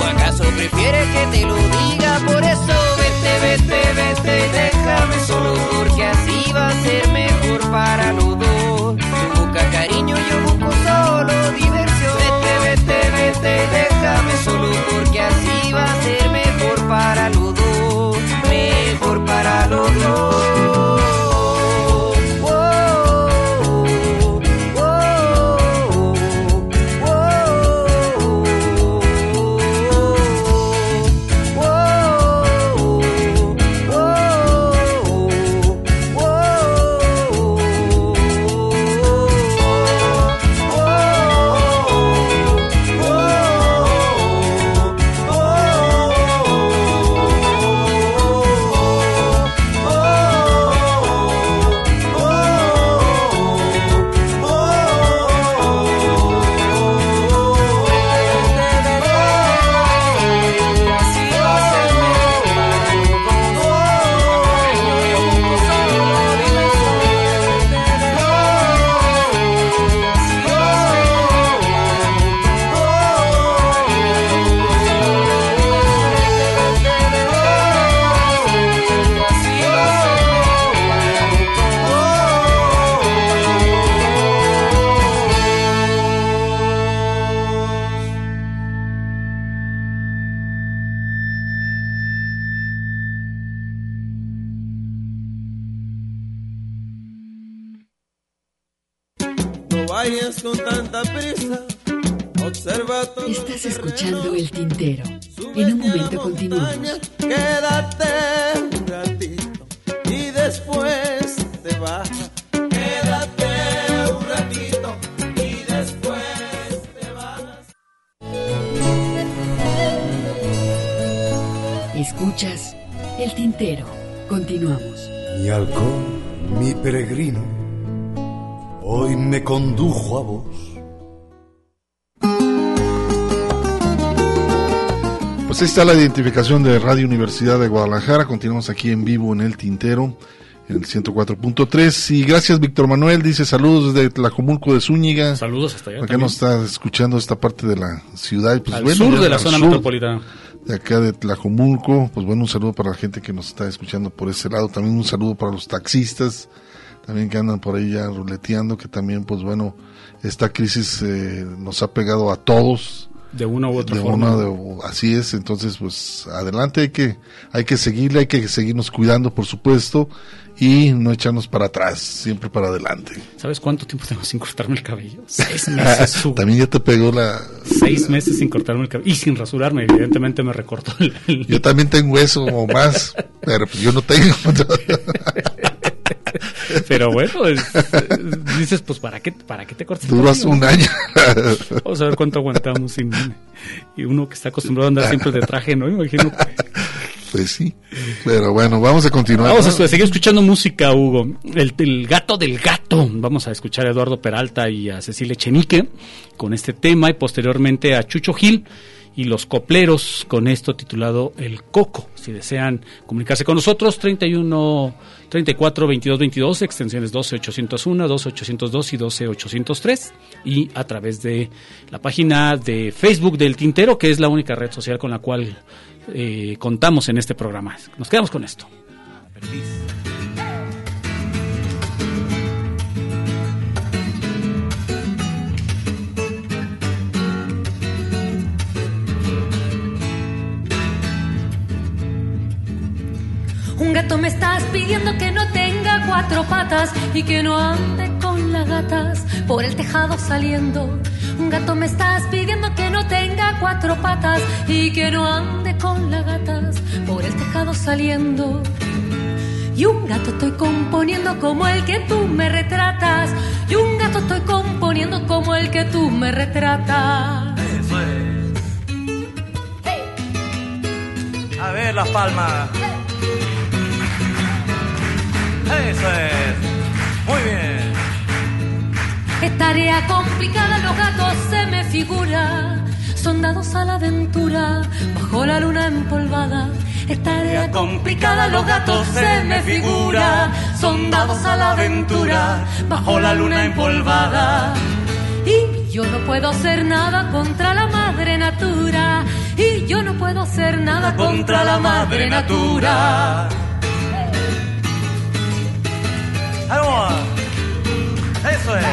[SPEAKER 12] ¿O acaso prefieres que te lo diga? Por eso vete, vete, vete, déjame solo va a ser mejor para los dos. Tú busca cariño, yo busco solo diversión. Vete, vete, vete, déjame solo porque así va a ser mejor para
[SPEAKER 1] con tanta prisa. Observa todo.
[SPEAKER 11] Estás escuchando el tintero. En un momento continuamos.
[SPEAKER 1] Quédate un ratito y después te vas. Quédate un ratito y después te vas.
[SPEAKER 11] Escuchas el tintero. Continuamos.
[SPEAKER 13] Mi halcón, mi peregrino, hoy me condujo a vos.
[SPEAKER 2] Pues ahí está la identificación de Radio Universidad de Guadalajara. Continuamos aquí en vivo en el Tintero, en el 104.3. Y gracias, Víctor Manuel. Dice saludos desde Tlajomulco de Zúñiga.
[SPEAKER 3] Saludos hasta allá.
[SPEAKER 2] Acá
[SPEAKER 3] también.
[SPEAKER 2] nos está escuchando esta parte de la ciudad. Pues
[SPEAKER 3] Al
[SPEAKER 2] bueno,
[SPEAKER 3] sur de la zona
[SPEAKER 2] sur
[SPEAKER 3] metropolitana.
[SPEAKER 2] De acá de Tlajomulco. Pues bueno, un saludo para la gente que nos está escuchando por ese lado. También un saludo para los taxistas. También que andan por ahí ya ruleteando. Que también, pues bueno, esta crisis eh, nos ha pegado a todos.
[SPEAKER 3] De una u otra
[SPEAKER 2] de
[SPEAKER 3] forma.
[SPEAKER 2] una de- así es, entonces pues adelante hay que hay que seguirle, hay que seguirnos cuidando por supuesto y no echarnos para atrás, siempre para adelante.
[SPEAKER 3] ¿Sabes cuánto tiempo tengo sin cortarme el cabello? Seis meses.
[SPEAKER 2] También ya te pegó la
[SPEAKER 3] Seis meses sin cortarme el cabello. Y sin rasurarme, evidentemente me recortó el...
[SPEAKER 2] Yo también tengo eso o más, pero pues yo no tengo.
[SPEAKER 3] Pero bueno, es- es- dices, pues, ¿para qué, ¿para qué te cortas
[SPEAKER 2] Duras un año.
[SPEAKER 3] Vamos a ver cuánto aguantamos. sin- y uno que está acostumbrado a andar siempre de traje, ¿no? Imagino.
[SPEAKER 2] Pues sí. Pero bueno, vamos a continuar.
[SPEAKER 3] Vamos a seguir escuchando música, Hugo. El, el gato del gato. Vamos a escuchar a Eduardo Peralta y a Cecilia Chenique con este tema y posteriormente a Chucho Gil y los copleros con esto titulado El Coco. Si desean comunicarse con nosotros, 31 34 22 22, extensiones 12 801, 12 802 y 12 803 y a través de la página de Facebook del Tintero, que es la única red social con la cual eh, contamos en este programa. Nos quedamos con esto.
[SPEAKER 14] Un gato me estás pidiendo que no tenga cuatro patas y que no ande con las gatas por el tejado saliendo. Un gato me estás pidiendo que no tenga cuatro patas y que no ande con las gatas por el tejado saliendo. Y un gato estoy componiendo como el que tú me retratas. Y un gato estoy componiendo como el que tú me retratas.
[SPEAKER 4] Eso es. A ver las palmas. Eso es. Muy bien.
[SPEAKER 14] Es tarea complicada, los gatos se me figura. Son dados a la aventura, bajo la luna empolvada. Es tarea complicada, los gatos se me figura. Son dados a la aventura, bajo la luna empolvada. Y yo no puedo hacer nada contra la madre natura. Y yo no puedo hacer nada contra la madre natura.
[SPEAKER 4] Ahí va. Eso es.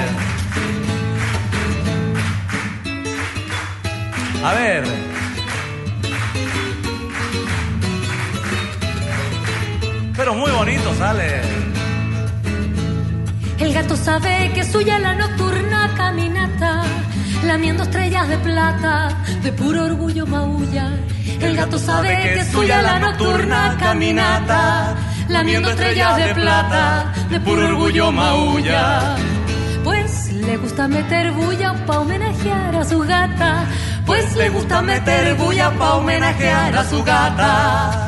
[SPEAKER 4] A ver. Pero muy bonito sale.
[SPEAKER 14] El gato sabe que es suya la nocturna caminata, lamiendo estrellas de plata, de puro orgullo maulla. El gato sabe que es suya la nocturna caminata, lamiendo estrellas de plata, de puro orgullo maulla. Pues le gusta meter bulla pa' homenajear a su gata, pues le gusta meter bulla pa' homenajear a su gata.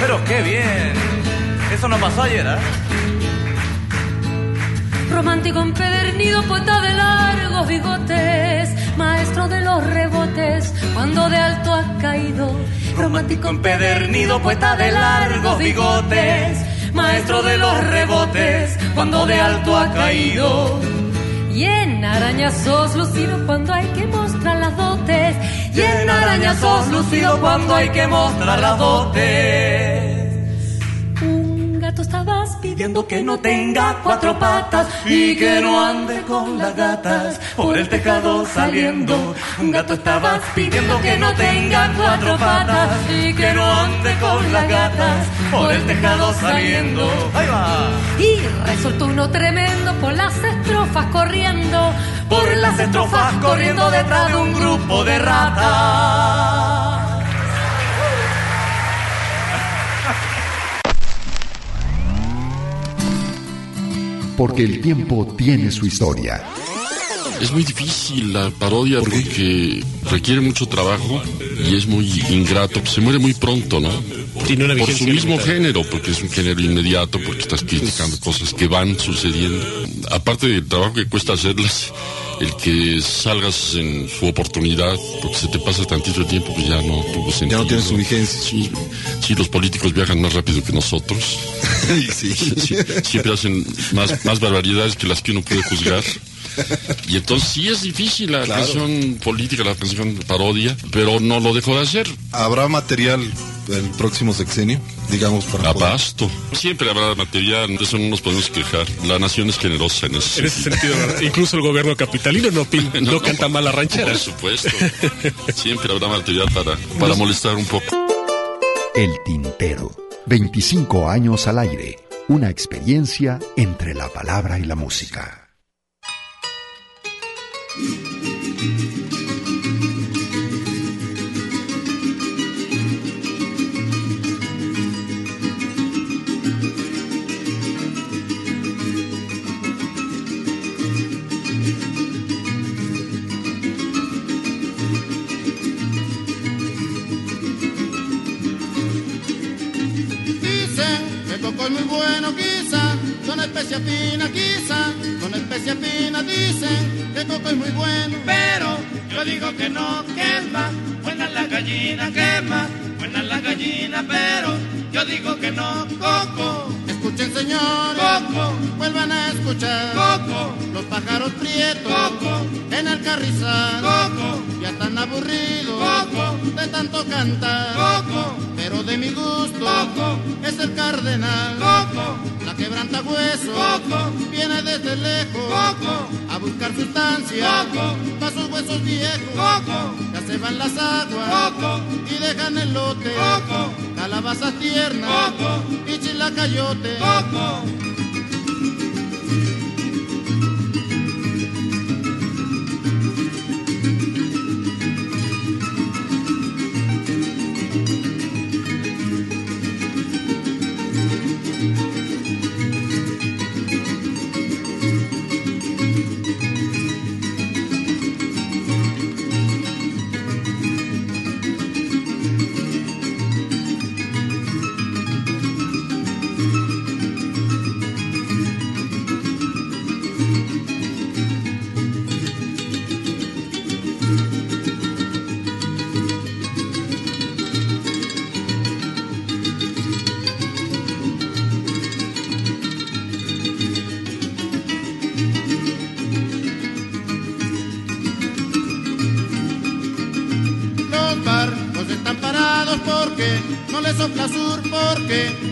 [SPEAKER 4] Pero qué bien. Eso no pasó ayer, ¿eh?
[SPEAKER 14] Romántico empedernido, poeta de largos bigotes, maestro de los rebotes, cuando de alto ha caído. Romántico empedernido, poeta de largos bigotes, maestro de los rebotes, cuando de alto ha caído. Y en arañazos lucido cuando hay que mostrar las dotes, y en arañazos lucido cuando hay que mostrar las dotes. Pidiendo que no tenga cuatro patas y que no ande con las gatas por el tejado saliendo. Un gato estabas pidiendo que no tenga cuatro patas y que no ande con las gatas por el tejado saliendo.
[SPEAKER 4] Ahí va.
[SPEAKER 14] Y resultó uno tremendo por las estrofas corriendo, por las estrofas corriendo detrás de un grupo de ratas.
[SPEAKER 6] Porque el tiempo tiene su historia.
[SPEAKER 15] Es muy difícil la parodia porque requiere mucho trabajo y es muy ingrato. Se muere muy pronto, ¿no?
[SPEAKER 16] Tiene una
[SPEAKER 15] Por su mismo
[SPEAKER 16] limitada.
[SPEAKER 15] género, porque es un género inmediato, porque estás criticando cosas que van sucediendo. Aparte del trabajo que cuesta hacerlas, el que salgas en su oportunidad, porque se te pasa tantito el tiempo, pues ya no tuvo sentido. Ya no tiene su vigencia. Sí, sí, los políticos viajan más rápido que nosotros. Sí, siempre hacen más, más barbaridades que las que uno puede juzgar. Y entonces sí es difícil la
[SPEAKER 2] Claro.
[SPEAKER 15] canción política, la canción parodia, pero no lo dejó de hacer.
[SPEAKER 2] Habrá material el próximo sexenio, digamos para
[SPEAKER 15] Abasto. Siempre habrá material, de eso no nos podemos quejar. La nación es generosa en ese
[SPEAKER 16] En ese sentido, incluso el gobierno capitalino no, pin- no, canta mal la ranchera.
[SPEAKER 15] Por supuesto. Siempre habrá material para, para molestar un poco.
[SPEAKER 6] El Tintero. 25 años al aire. Una experiencia entre la palabra y la música.
[SPEAKER 17] Dicen que Coco es muy bueno, quizá, con especia fina, que
[SPEAKER 18] no quema, buena la gallina quema, buena la gallina, pero yo digo que no, coco,
[SPEAKER 17] escuchen señores,
[SPEAKER 18] Coco.
[SPEAKER 17] vuelvan a escuchar,
[SPEAKER 18] Coco.
[SPEAKER 17] los pájaros prietos,
[SPEAKER 18] Coco.
[SPEAKER 17] en el carrizal,
[SPEAKER 18] Coco.
[SPEAKER 17] ya están aburridos,
[SPEAKER 18] Coco.
[SPEAKER 17] de tanto cantar,
[SPEAKER 18] Coco.
[SPEAKER 17] pero de mi gusto,
[SPEAKER 18] Coco.
[SPEAKER 17] es el cardenal,
[SPEAKER 18] Coco.
[SPEAKER 17] la quebranta hueso,
[SPEAKER 18] Coco.
[SPEAKER 17] viene desde lejos,
[SPEAKER 18] Coco.
[SPEAKER 17] A buscar sustancia,
[SPEAKER 18] Coco.
[SPEAKER 17] para sus huesos viejos,
[SPEAKER 18] Coco.
[SPEAKER 17] ya se van las aguas,
[SPEAKER 18] Coco.
[SPEAKER 17] y dejan el lote,
[SPEAKER 18] Coco.
[SPEAKER 17] calabazas tiernas,
[SPEAKER 18] Coco.
[SPEAKER 17] y chilacayote,
[SPEAKER 18] coco.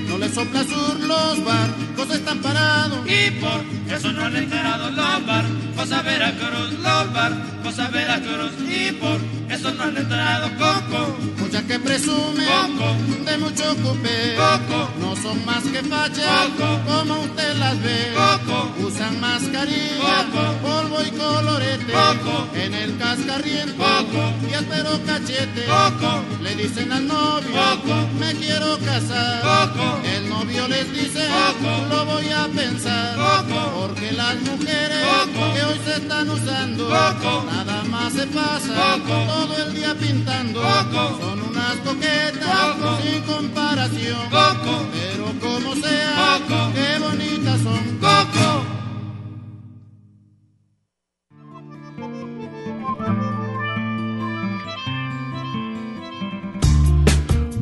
[SPEAKER 17] No les sopla sur. Los barcos están parados
[SPEAKER 18] Y por eso no han enterado los barcos a Veracruz, los barcos a Veracruz. Y por eso no han enterado Coco.
[SPEAKER 17] muchas que presumen
[SPEAKER 18] Coco.
[SPEAKER 17] de mucho cupé.
[SPEAKER 18] Coco.
[SPEAKER 17] No son más que fachas
[SPEAKER 18] Coco.
[SPEAKER 17] como usted las ve.
[SPEAKER 18] Coco.
[SPEAKER 17] Usan mascarilla,
[SPEAKER 18] Coco.
[SPEAKER 17] polvo y colorete.
[SPEAKER 18] Coco.
[SPEAKER 17] En el cascarriento
[SPEAKER 18] Coco.
[SPEAKER 17] y áspero cachete.
[SPEAKER 18] Coco.
[SPEAKER 17] Le dicen al novio,
[SPEAKER 18] Coco.
[SPEAKER 17] me quiero casar.
[SPEAKER 18] Coco.
[SPEAKER 17] El novio les dice,
[SPEAKER 18] Coco.
[SPEAKER 17] lo voy a pensar.
[SPEAKER 18] Coco.
[SPEAKER 17] Porque las mujeres
[SPEAKER 18] Coco.
[SPEAKER 17] que hoy se están usando,
[SPEAKER 18] Coco.
[SPEAKER 17] nada más se pasa
[SPEAKER 18] Coco.
[SPEAKER 17] todo el día pintando.
[SPEAKER 18] Coco.
[SPEAKER 17] Son unas coquetas
[SPEAKER 18] Coco.
[SPEAKER 17] sin comparación.
[SPEAKER 18] Coco.
[SPEAKER 17] Pero como sea,
[SPEAKER 18] Coco.
[SPEAKER 17] qué bonitas son.
[SPEAKER 18] Coco.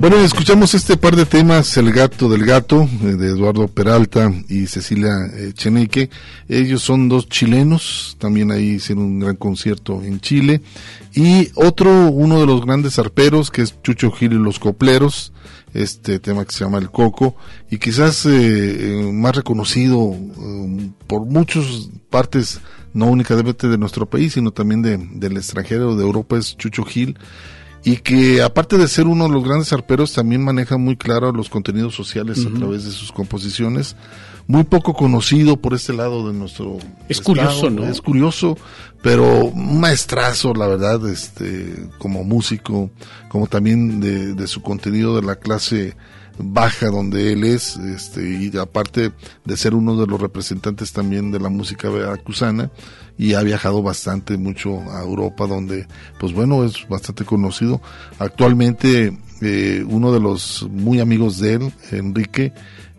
[SPEAKER 2] Bueno, escuchamos este par de temas, El gato del gato, eh, de Eduardo Peralta y Cecilia eh, Cheneque. Ellos son dos chilenos, también ahí hicieron un gran concierto en Chile. Y otro, uno de los grandes arperos, que es Chucho Gil y los Copleros, este tema que se llama El Coco, y quizás eh, eh, más reconocido eh, por muchas partes, no únicamente de nuestro país, sino también de, del extranjero, de Europa, es Chucho Gil y que aparte de ser uno de los grandes arperos también maneja muy claro los contenidos sociales a través de sus composiciones muy poco conocido por este lado de nuestro
[SPEAKER 3] Es
[SPEAKER 2] estado,
[SPEAKER 3] curioso, ¿no?
[SPEAKER 2] es curioso pero un maestrazo la verdad este como músico como también de, de su contenido de la clase baja donde él es este y aparte de ser uno de los representantes también de la música veracruzana y ha viajado bastante mucho a Europa donde pues bueno es bastante conocido. Actualmente eh, uno de los muy amigos de él Enrique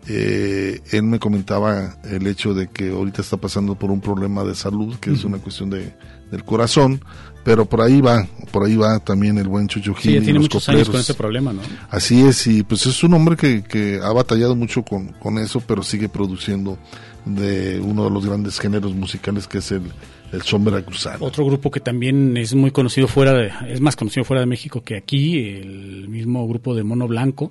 [SPEAKER 2] eh, él me comentaba el hecho de que ahorita está pasando por un problema de salud que es una cuestión de del corazón pero por ahí va por ahí va también el buen Chucho
[SPEAKER 3] Sí,
[SPEAKER 2] Gil y
[SPEAKER 3] tiene
[SPEAKER 2] los
[SPEAKER 3] muchos años con ese problema, ¿no?
[SPEAKER 2] Así es, y pues es un hombre que, que ha batallado mucho con, con eso, pero sigue produciendo de uno de los grandes géneros musicales que es el, El son veracruzano.
[SPEAKER 3] Otro grupo que también es muy conocido fuera de, es más conocido fuera de México que aquí, el mismo grupo de Mono Blanco,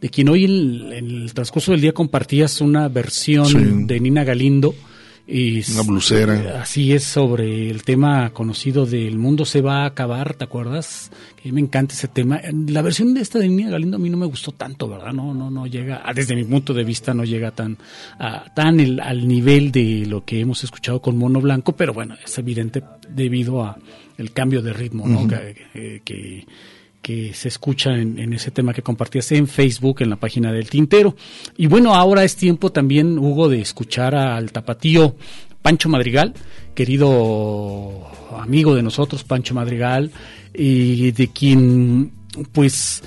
[SPEAKER 3] de quien hoy en el transcurso del día compartías una versión
[SPEAKER 2] Sí.
[SPEAKER 3] de Nina Galindo. Y
[SPEAKER 2] Una blusera.
[SPEAKER 3] Así es, sobre el tema conocido de El mundo se va a acabar, ¿te acuerdas? Que me encanta ese tema. La versión de esta de Nina Galindo a mí no me gustó tanto, ¿verdad? No, no, no llega, ah, desde mi punto de vista no llega tan, a- tan el- al nivel de lo que hemos escuchado con Mono Blanco, pero bueno, es evidente debido a el cambio de ritmo, ¿no?
[SPEAKER 2] Ujú.
[SPEAKER 3] que, que- que- que se escucha en, ese tema que compartías en Facebook, en la página del Tintero. Y bueno, ahora es tiempo también, Hugo, de escuchar al tapatío Pancho Madrigal, querido amigo de nosotros, Pancho Madrigal, y de quien, pues,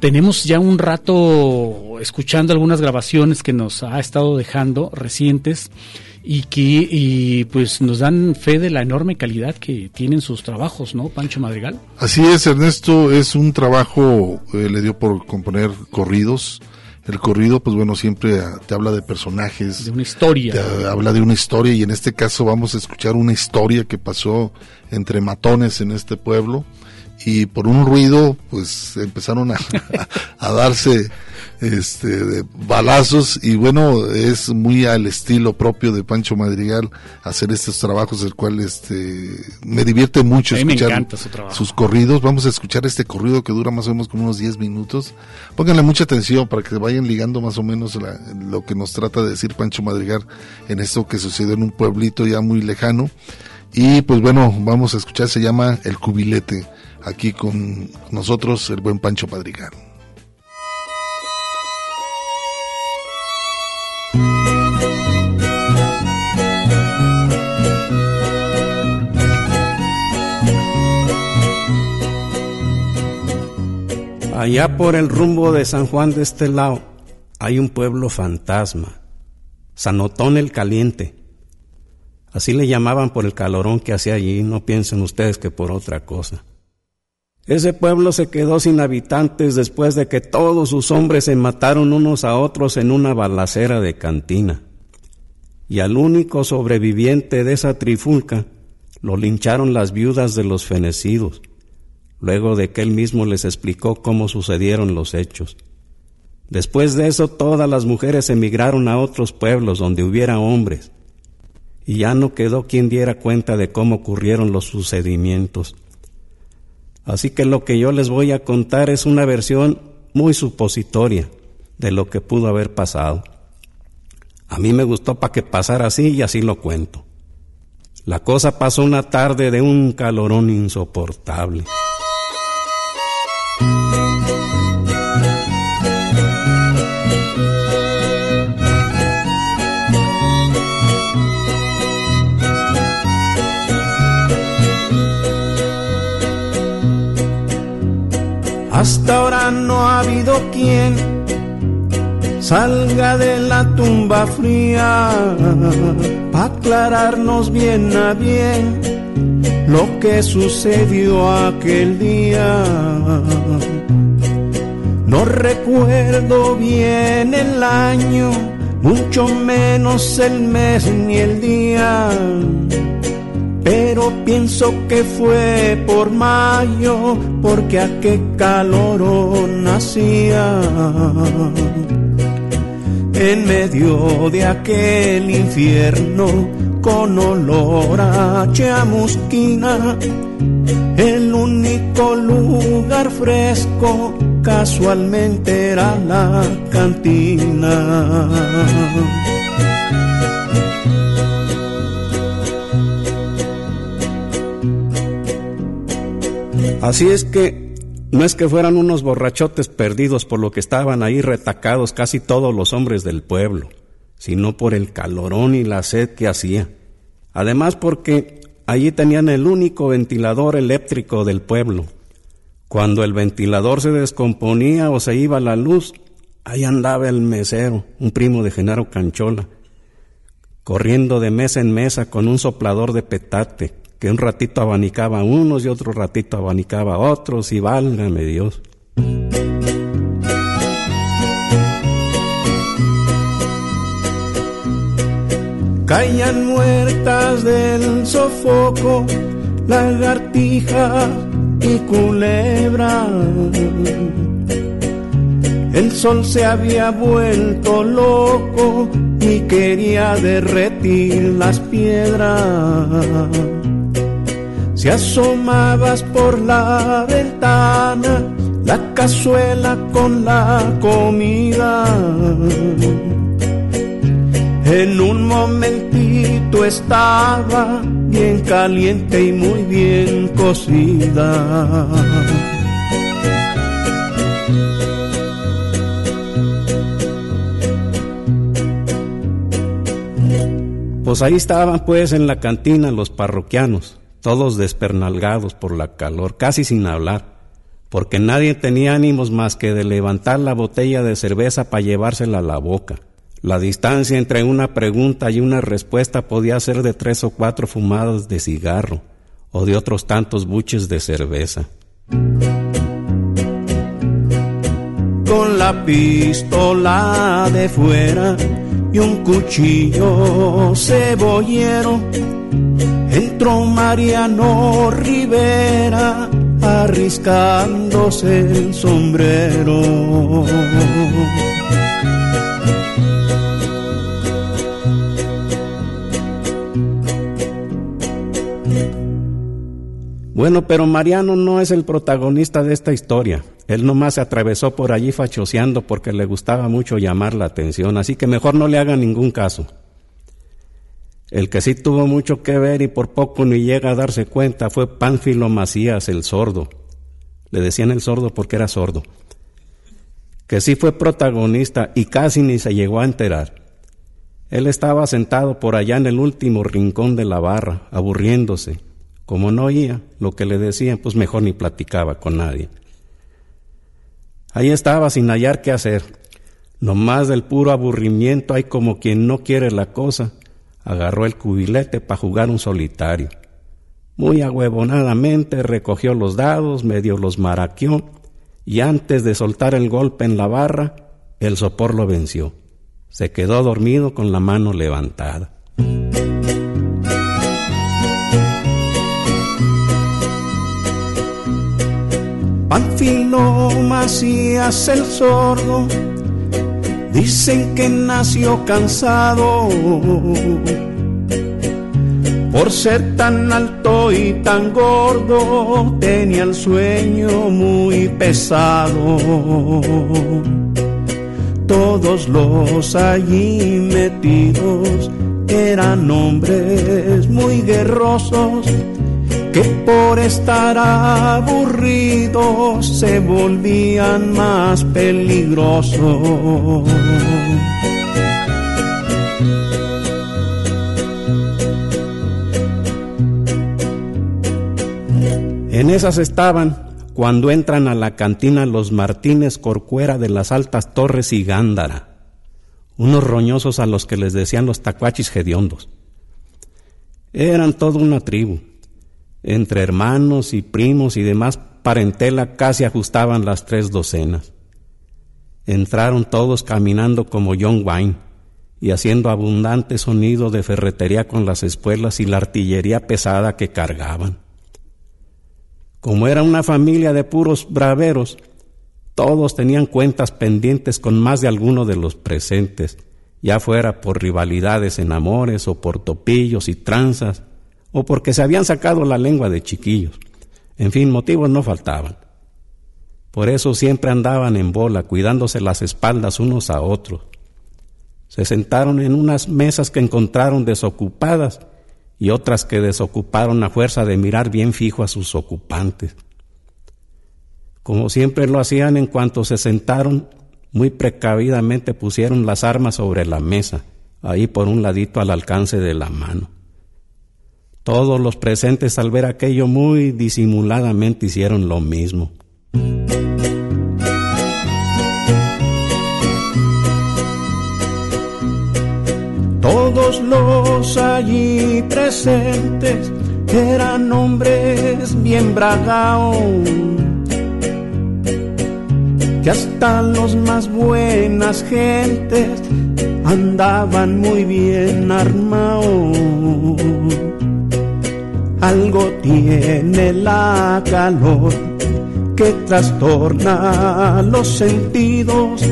[SPEAKER 3] tenemos ya un rato escuchando algunas grabaciones que nos ha estado dejando recientes y que y pues nos dan fe de la enorme calidad que tienen sus trabajos, ¿no, Pancho Madrigal?
[SPEAKER 2] Así es, Ernesto, es un trabajo, eh, le dio por componer corridos. El corrido, pues bueno, siempre ah, te habla de personajes.
[SPEAKER 3] De una historia.
[SPEAKER 2] Te habla de una historia y en este caso vamos a escuchar una historia que pasó entre matones en este pueblo y por un ruido, pues empezaron a, a darse este de balazos y bueno es muy al estilo propio de Pancho Madrigal hacer estos trabajos el cual este me divierte mucho
[SPEAKER 3] A mí me
[SPEAKER 2] escuchar
[SPEAKER 3] encanta su trabajo.
[SPEAKER 2] sus corridos. Vamos a escuchar este corrido que dura más o menos como unos 10 minutos. Pónganle mucha atención para que vayan ligando más o menos la- lo que nos trata de decir Pancho Madrigal en esto que sucedió en un pueblito ya muy lejano. Y pues bueno vamos a escuchar se llama El Cubilete aquí con nosotros el buen Pancho Madrigal
[SPEAKER 19] Allá por el rumbo de San Juan de este lado hay un pueblo fantasma, Sanotón el Caliente. Así le llamaban por el calorón que hacía allí, no piensen ustedes que por otra cosa. Ese pueblo se quedó sin habitantes después de que todos sus hombres se mataron unos a otros en una balacera de cantina. Y al único sobreviviente de esa trifulca lo lincharon las viudas de los fenecidos luego de que él mismo les explicó cómo sucedieron los hechos. Después de eso todas las mujeres emigraron a otros pueblos donde hubiera hombres, y ya no quedó quien diera cuenta de cómo ocurrieron los sucedimientos. Así que lo que yo les voy a contar es una versión muy supositoria de lo que pudo haber pasado. A mí me gustó para que pasara así y así lo cuento. La cosa pasó una tarde de un calorón insoportable. Quien salga de la tumba fría para aclararnos bien a bien lo que sucedió aquel día. No recuerdo bien el año, mucho menos el mes ni el día pero pienso que fue por mayo, porque a qué calor nacía. En medio de aquel infierno, con olor a chamusquina, el único lugar fresco casualmente era la cantina. Así es que no es que fueran unos borrachotes perdidos por lo que estaban ahí retacados casi todos los hombres del pueblo, sino por el calorón y la sed que hacía. Además porque allí tenían el único ventilador eléctrico del pueblo. Cuando el ventilador se descomponía o se iba la luz, ahí andaba el mesero, un primo de Genaro Canchola, corriendo de mesa en mesa con un soplador de petate, que un ratito abanicaba a unos y otro ratito abanicaba a otros, y válgame Dios.
[SPEAKER 20] caían muertas del sofoco, lagartija y culebra. El sol se había vuelto loco y quería derretir las piedras. Si asomabas por la ventana, la cazuela con la comida. En un momentito estaba bien caliente y muy bien cocida.
[SPEAKER 19] Pues ahí estaban pues en la cantina los parroquianos, todos despernalgados por la calor, casi sin hablar, porque nadie tenía ánimos más que de levantar la botella de cerveza para llevársela a la boca. La distancia entre una pregunta y una respuesta podía ser de tres o cuatro fumadas de cigarro o de otros tantos buches de cerveza.
[SPEAKER 20] Con la pistola de fuera y un cuchillo cebollero. Entró Mariano Rivera arriscándose el sombrero.
[SPEAKER 19] Bueno, pero Mariano no es el protagonista de esta historia. Él nomás se atravesó por allí fachoseando porque le gustaba mucho llamar la atención, así que mejor no le haga ningún caso. El que sí tuvo mucho que ver y por poco ni llega a darse cuenta fue Pánfilo Macías, el sordo. Le decían el sordo porque era sordo. Que sí fue protagonista y casi ni se llegó a enterar. Él estaba sentado por allá en el último rincón de la barra, aburriéndose como no oía lo que le decían, pues mejor ni platicaba con nadie. Ahí estaba sin hallar qué hacer. Nomás del puro aburrimiento hay como quien no quiere la cosa. Agarró el cubilete para jugar un solitario. Muy ahuevonadamente recogió los dados, medio los maraqueó, y antes de soltar el golpe en la barra, el sopor lo venció. Se quedó dormido con la mano levantada.
[SPEAKER 20] Panfilo Macías el sordo, dicen que nació cansado por ser tan alto y tan gordo, tenía el sueño muy pesado. Todos los allí metidos eran hombres muy guerrosos que por estar aburridos se volvían más peligrosos.
[SPEAKER 19] En esas estaban cuando entran a la cantina los Martínez Corcuera de las Altas Torres y Gándara, unos roñosos a los que les decían los tacuachis hediondos. Eran toda una tribu entre hermanos y primos y demás parentela casi ajustaban las tres docenas. Entraron todos caminando como John Wayne y haciendo abundante sonido de ferretería con las espuelas y la artillería pesada que cargaban. Como era una familia de puros braveros, todos tenían cuentas pendientes con más de alguno de los presentes, ya fuera por rivalidades en amores o por topillos y tranzas, o porque se habían sacado la lengua de chiquillos. En fin, motivos no faltaban. Por eso siempre andaban en bola, cuidándose las espaldas unos a otros. Se sentaron en unas mesas que encontraron desocupadas y otras que desocuparon a fuerza de mirar bien fijo a sus ocupantes. Como siempre lo hacían en cuanto se sentaron, muy precavidamente pusieron las armas sobre la mesa, ahí por un ladito al alcance de la mano. Todos los presentes al ver aquello muy disimuladamente hicieron lo mismo.
[SPEAKER 20] Todos los allí presentes eran hombres bien bragados
[SPEAKER 19] que hasta los más buenas gentes andaban muy bien armados. Algo tiene la calor que trastorna los sentidos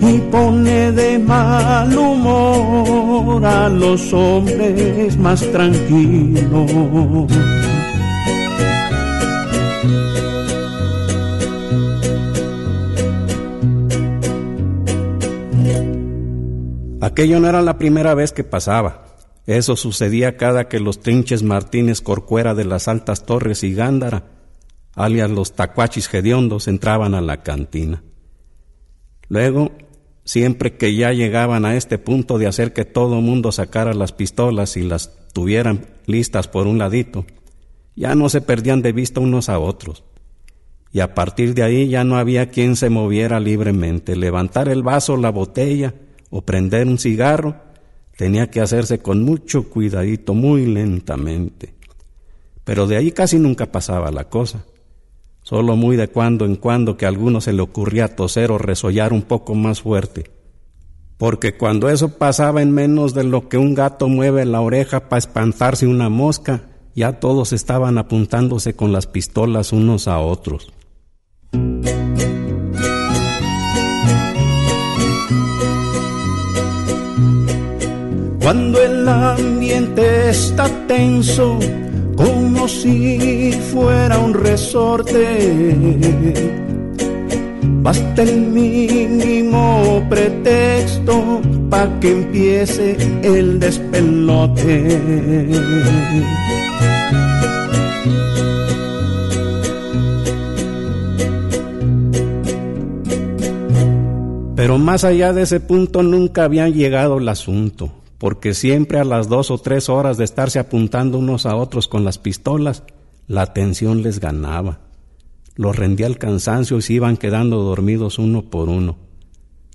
[SPEAKER 19] y pone de mal humor a los hombres más tranquilos. Aquello no era la primera vez que pasaba. Eso sucedía cada que los trinches Martínez Corcuera de las Altas Torres y Gándara, alias los tacuachis hediondos, entraban a la cantina. Luego, siempre que ya llegaban a este punto de hacer que todo mundo sacara las pistolas y las tuvieran listas por un ladito, ya no se perdían de vista unos a otros. Y a partir de ahí ya no había quien se moviera libremente, levantar el vaso, la botella, o prender un cigarro, tenía que hacerse con mucho cuidadito, muy lentamente. Pero de ahí casi nunca pasaba la cosa. Solo muy de cuando en cuando que a alguno se le ocurría toser o resollar un poco más fuerte. Porque cuando eso pasaba en menos de lo que un gato mueve la oreja para espantarse una mosca, ya todos estaban apuntándose con las pistolas unos a otros. Cuando el ambiente está tenso, como si fuera un resorte, basta el mínimo pretexto para que empiece el despelote. Pero más allá de ese punto nunca había llegado el asunto porque siempre a las dos o tres horas de estarse apuntando unos a otros con las pistolas, la tensión les ganaba. Los rendía el cansancio y se iban quedando dormidos uno por uno.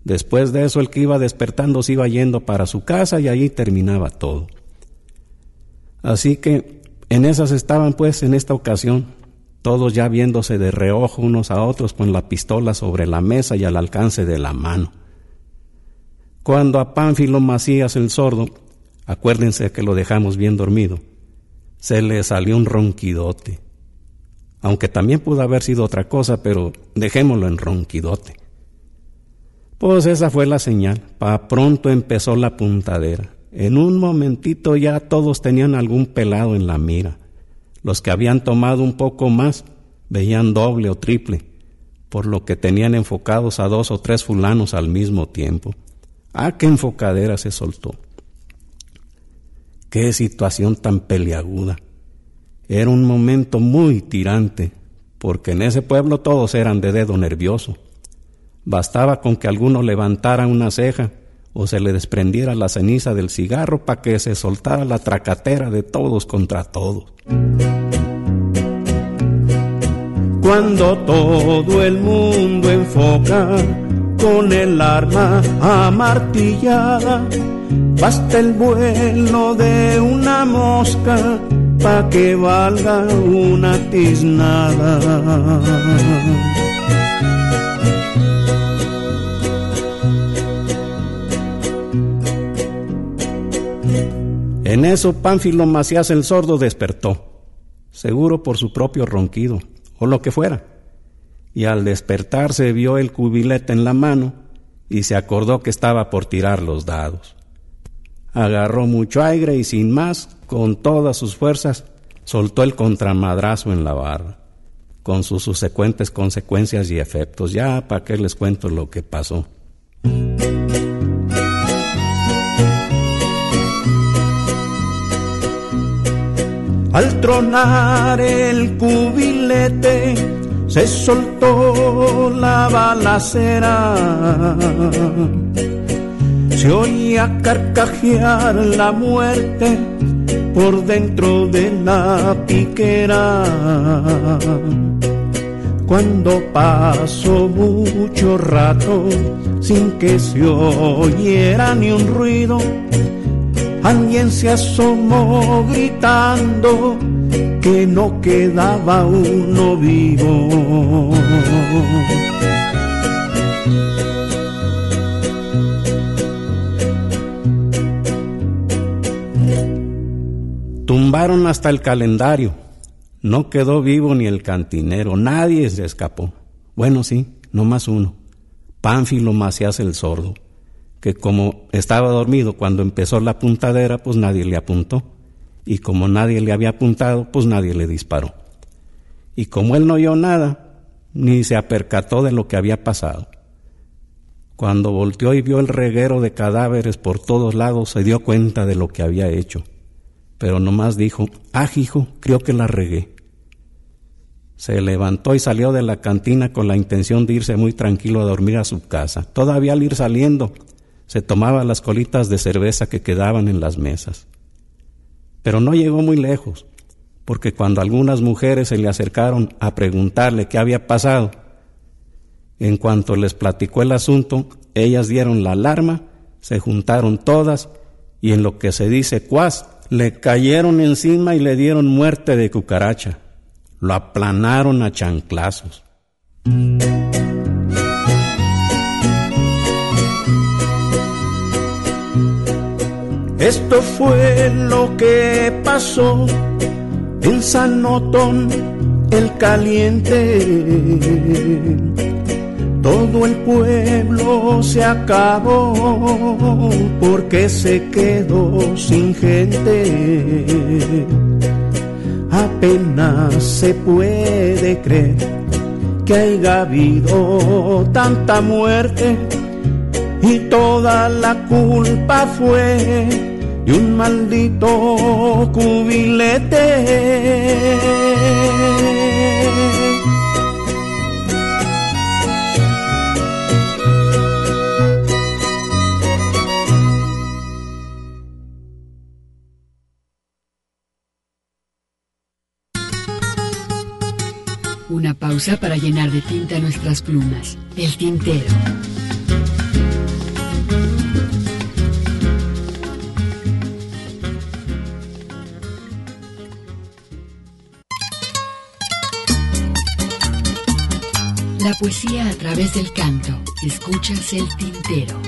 [SPEAKER 19] Después de eso el que iba despertando se iba yendo para su casa y allí terminaba todo. Así que en esas estaban pues en esta ocasión, todos ya viéndose de reojo unos a otros con la pistola sobre la mesa y al alcance de la mano. Cuando a Pánfilo Macías el sordo, acuérdense que lo dejamos bien dormido, se le salió un ronquidote. Aunque también pudo haber sido otra cosa, pero dejémoslo en ronquidote. Pues esa fue la señal. Pa pronto empezó la puntadera. En un momentito ya todos tenían algún pelado en la mira. Los que habían tomado un poco más veían doble o triple, por lo que tenían enfocados a dos o tres fulanos al mismo tiempo. Ah, qué enfocadera se soltó. Qué situación tan peliaguda. Era un momento muy tirante, porque en ese pueblo todos eran de dedo nervioso. Bastaba con que alguno levantara una ceja o se le desprendiera la ceniza del cigarro para que se soltara la tracatera de todos contra todos. Cuando todo el mundo enfoca con el arma amartillada. Basta el vuelo de una mosca pa' que valga una tiznada. En eso Pánfilo Macías el sordo despertó, seguro por su propio ronquido, o lo que fuera y al despertarse vio el cubilete en la mano y se acordó que estaba por tirar los dados. Agarró mucho aire y sin más, con todas sus fuerzas, soltó el contramadrazo en la barra, con sus subsecuentes consecuencias y efectos. Ya, ¿para qué les cuento lo que pasó? Al tronar el cubilete, se soltó la balacera. Se oía carcajear la muerte por dentro de la piquera. Cuando pasó mucho rato sin que se oyera ni un ruido, alguien se asomó gritando que no quedaba uno vivo. Tumbaron hasta el calendario. No quedó vivo ni el cantinero. Nadie se escapó. Bueno, sí, no más uno. Pánfilo Macías el sordo que como estaba dormido cuando empezó la puntadera, pues nadie le apuntó. Y como nadie le había apuntado, pues nadie le disparó. Y como él no oyó nada, ni se apercató de lo que había pasado. Cuando volteó y vio el reguero de cadáveres por todos lados, se dio cuenta de lo que había hecho. Pero nomás dijo, ah, hijo, creo que la regué. Se levantó y salió de la cantina con la intención de irse muy tranquilo a dormir a su casa. Todavía al ir saliendo, se tomaba las colitas de cerveza que quedaban en las mesas. Pero no llegó muy lejos, porque cuando algunas mujeres se le acercaron a preguntarle qué había pasado, en cuanto les platicó el asunto, ellas dieron la alarma, se juntaron todas y en lo que se dice cuas, le cayeron encima y le dieron muerte de cucaracha. Lo aplanaron a chanclazos.
[SPEAKER 20] Esto fue lo que pasó en Sanotón el caliente todo el pueblo se acabó porque se quedó sin gente. Apenas se puede creer que haya habido tanta muerte y toda la culpa fue de un maldito cubilete.
[SPEAKER 11] Una pausa para llenar de tinta nuestras plumas. El tintero. La poesía a través del canto. Escuchas el tintero.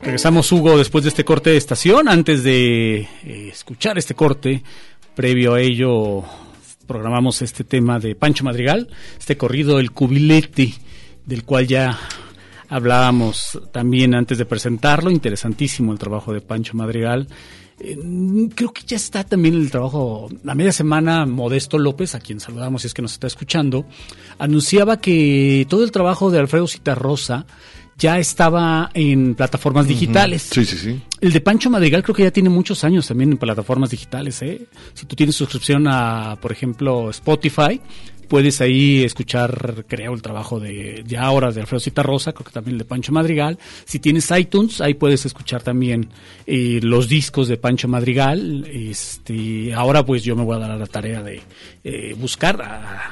[SPEAKER 3] Regresamos, Hugo, después de este corte de estación. Antes de eh, escuchar este corte, previo a ello, programamos este tema de Pancho Madrigal, este corrido El Cubilete, del cual ya hablábamos también antes de presentarlo. Interesantísimo el trabajo de Pancho Madrigal. Eh, creo que ya está también el trabajo, la media semana Modesto López, a quien saludamos si es que nos está escuchando, anunciaba que todo el trabajo de Alfredo Citarrosa ya estaba en plataformas digitales.
[SPEAKER 2] Sí, sí, sí.
[SPEAKER 3] El de Pancho Madrigal creo que ya tiene muchos años también en plataformas digitales. ¿eh? Si tú tienes suscripción a, por ejemplo, Spotify, puedes ahí escuchar, creo, el trabajo de ya ahora de Alfredo Rosa, creo que también el de Pancho Madrigal. Si tienes iTunes, ahí puedes escuchar también eh, los discos de Pancho Madrigal. Este, ahora pues yo me voy a dar a la tarea de eh, buscar,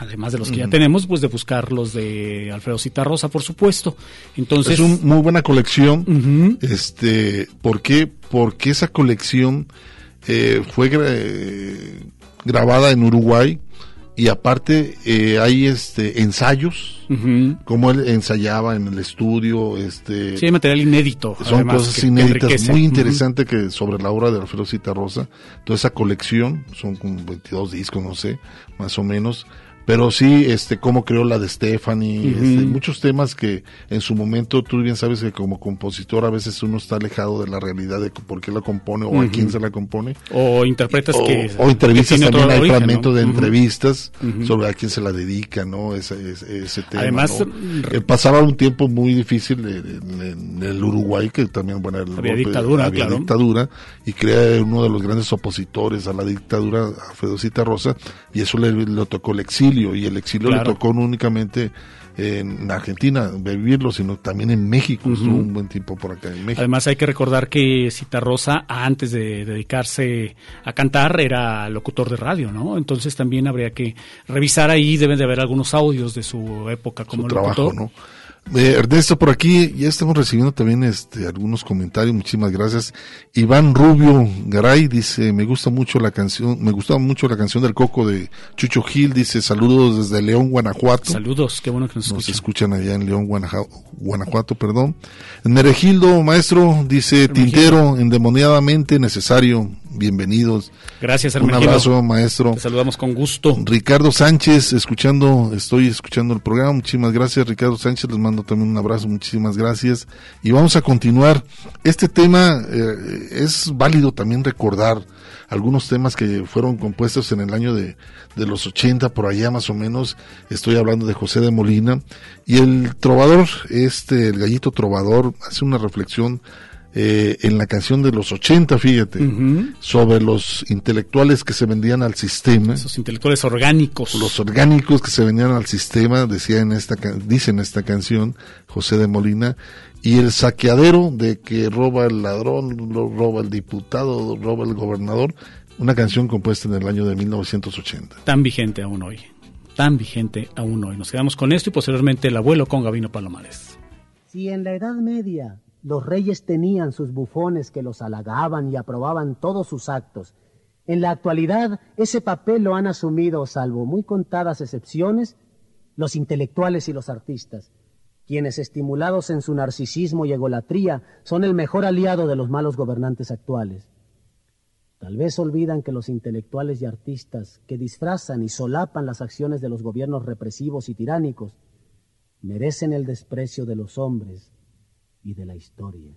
[SPEAKER 3] además de los que ya tenemos, pues de buscar los de Alfredo Rosa, por supuesto. Entonces,
[SPEAKER 2] es una muy buena colección. Este, ¿por qué? Porque esa colección eh, fue grabada en Uruguay y aparte eh, hay este ensayos como él ensayaba en el estudio este
[SPEAKER 3] sí hay material inédito
[SPEAKER 2] son cosas inéditas muy interesantes que sobre la obra de Alfredo Rosa toda esa colección son como 22 discos no sé más o menos pero sí, este, cómo creó la de Stephanie, este, muchos temas que en su momento tú bien sabes que como compositor a veces uno está alejado de la realidad de por qué la compone o a quién se la compone.
[SPEAKER 3] O interpretas que...
[SPEAKER 2] O entrevistas también, hay fragmentos de entrevistas sobre a quién se la dedica, ¿no? Ese, ese, tema.
[SPEAKER 3] Además,
[SPEAKER 2] eh, pasaba un tiempo muy difícil en, el Uruguay, que también, bueno,
[SPEAKER 3] había dictadura,
[SPEAKER 2] había dictadura, y crea uno de los grandes opositores a la dictadura, a Fedocita Rosa, y eso le, le tocó el exilio y el exilio le tocó no únicamente en Argentina vivirlo, sino también en México, estuvo un buen tiempo por acá en México.
[SPEAKER 3] Además hay que recordar que Rosa antes de dedicarse a cantar, era locutor de radio, ¿no? Entonces también habría que revisar ahí, deben de haber algunos audios de su época como
[SPEAKER 2] su trabajo, ¿no? Eh, Ernesto, por aquí ya estamos recibiendo también este algunos comentarios, muchísimas gracias. Iván Rubio Garay dice, me gusta mucho la canción, me gustaba mucho la canción del Coco de Chucho Gil, dice, saludos desde León, Guanajuato.
[SPEAKER 3] Saludos, qué bueno que nos escuchan.
[SPEAKER 2] Nos escuchan allá en León, Guanajuato, Guanajuato perdón. Neregildo, maestro, dice, Tintero, endemoniadamente necesario, bienvenidos.
[SPEAKER 3] Gracias,
[SPEAKER 2] Un abrazo, maestro.
[SPEAKER 3] Te saludamos con gusto.
[SPEAKER 2] Ricardo Sánchez, escuchando, estoy escuchando el programa, muchísimas gracias, Ricardo Sánchez, les mando también un abrazo, muchísimas gracias. Y vamos a continuar. Este tema eh, es válido también recordar algunos temas que fueron compuestos en el año de, de los 80, por allá más o menos. Estoy hablando de José de Molina. Y el trovador, este, el gallito trovador, hace una reflexión eh, en la canción de los 80, fíjate, sobre los intelectuales que se vendían al sistema.
[SPEAKER 3] Esos intelectuales orgánicos.
[SPEAKER 2] Los orgánicos que se vendían al sistema, decía en esta, dice en esta canción José de Molina, y el saqueadero de que roba el ladrón, lo roba el diputado, roba el gobernador, una canción compuesta en el año de 1980.
[SPEAKER 3] Tan vigente aún hoy, tan vigente aún hoy. Nos quedamos con esto y posteriormente el abuelo con Gabino Palomares.
[SPEAKER 21] Si en la Edad Media los reyes tenían sus bufones que los halagaban y aprobaban todos sus actos. En la actualidad ese papel lo han asumido, salvo muy contadas excepciones, los intelectuales y los artistas, quienes estimulados en su narcisismo y egolatría son el mejor aliado de los malos gobernantes actuales. Tal vez olvidan que los intelectuales y artistas que disfrazan y solapan las acciones de los gobiernos represivos y tiránicos merecen el desprecio de los hombres y de la historia.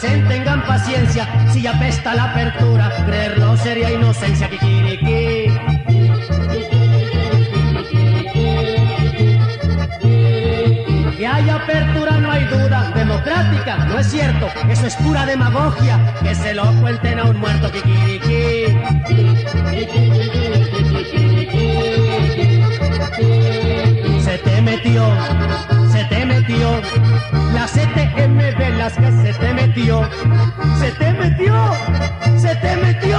[SPEAKER 9] Dicen tengan paciencia, si apesta la apertura, creerlo sería inocencia. Quiere que. Haya apertura no hay duda, democrática, no es cierto, eso es pura demagogia, que se lo cuenten a un muerto. Se te metió, se te metió, la CTM las que se te metió, se te metió, se te metió,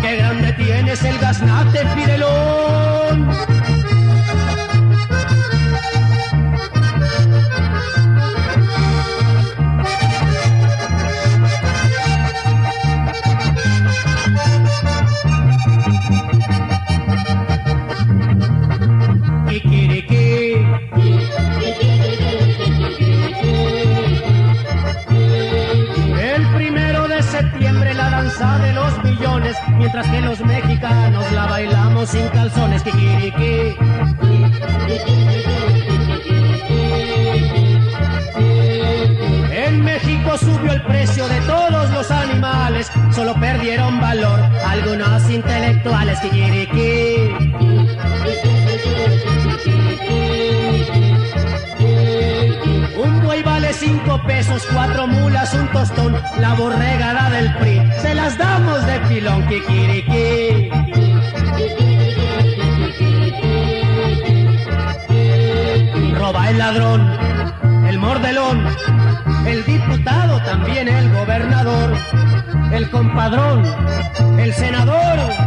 [SPEAKER 9] qué grande tienes el gaznate, Firelón. Calzones. Kikiriki. En México subió el precio de todos los animales, solo perdieron valor algunos intelectuales. Kikiriki. Un buey vale cinco pesos, cuatro mulas, un tostón, la borregada del PRI. Se las damos de pilón, kikiriki. Ladrón, el mordelón, el diputado, también el gobernador, el compadrón, el senador,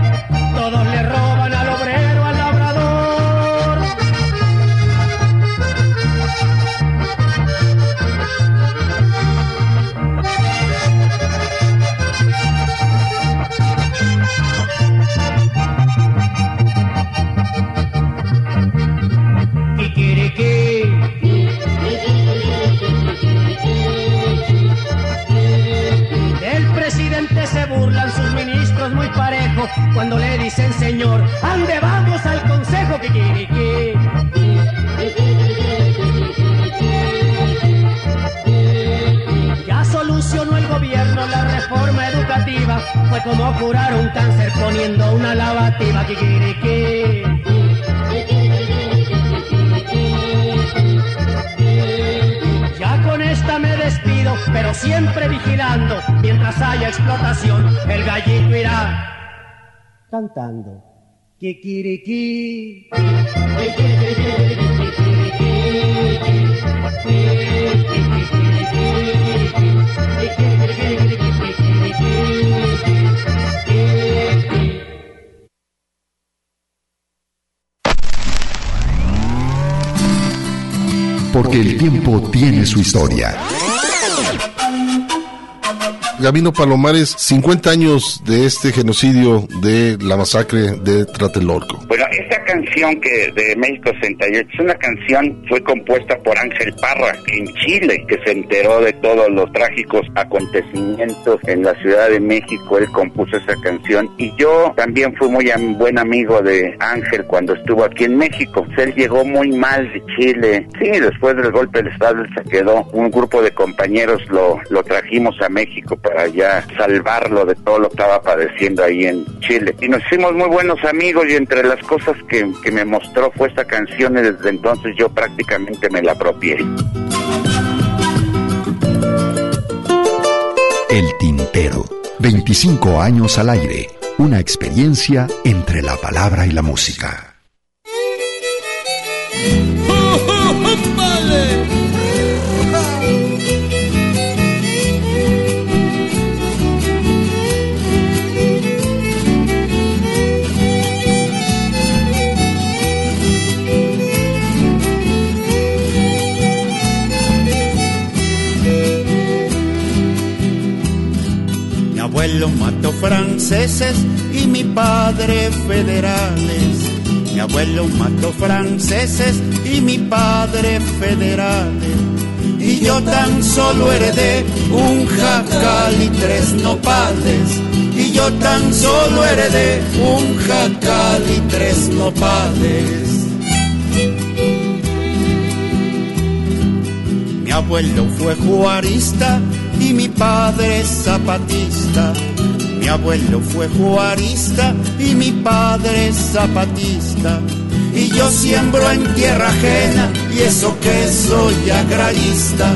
[SPEAKER 9] señor, ande vamos al consejo Kikiriki. Ya solucionó el gobierno la reforma educativa. Fue como curar un cáncer poniendo una lavativa. Kikiriki. Ya con esta me despido, pero siempre vigilando. Mientras haya explotación, el gallito irá cantando. Kikiriki.
[SPEAKER 6] Porque el tiempo tiene su historia.
[SPEAKER 2] Gabino Palomares, 50 años de este genocidio de la masacre de Tlatelolco.
[SPEAKER 22] Bueno, esta canción que de México 68 es una canción fue compuesta por Ángel Parra en Chile, que se enteró de todos los trágicos acontecimientos en la Ciudad de México. Él compuso esa canción y yo también fui muy am- buen amigo de Ángel cuando estuvo aquí en México. Él llegó muy mal de Chile. Sí, después del golpe del Estado se quedó. Un grupo de compañeros lo, lo trajimos a México para ya salvarlo de todo lo que estaba padeciendo ahí en Chile. Y nos hicimos muy buenos amigos y entre las cosas que, que me mostró fue esta canción y desde entonces yo prácticamente me la apropié.
[SPEAKER 6] El Tintero. 25 años al aire. Una experiencia entre la palabra y la música.
[SPEAKER 23] franceses y mi padre federales. Mi abuelo mató franceses y mi padre federales. Y yo tan solo heredé un jacal y tres nopales. Y yo tan solo heredé un jacal y tres nopales. Mi abuelo fue juarista y mi padre zapatista. Mi abuelo fue juarista y mi padre zapatista. Y yo siembro en tierra ajena y eso que soy agrarista.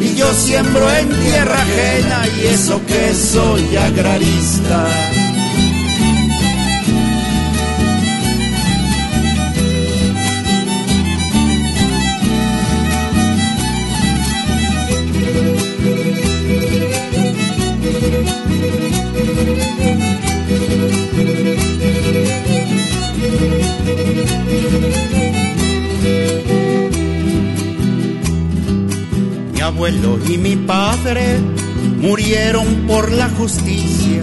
[SPEAKER 23] Y yo siembro en tierra ajena y eso que soy agrarista. Abuelo y mi padre murieron por la justicia.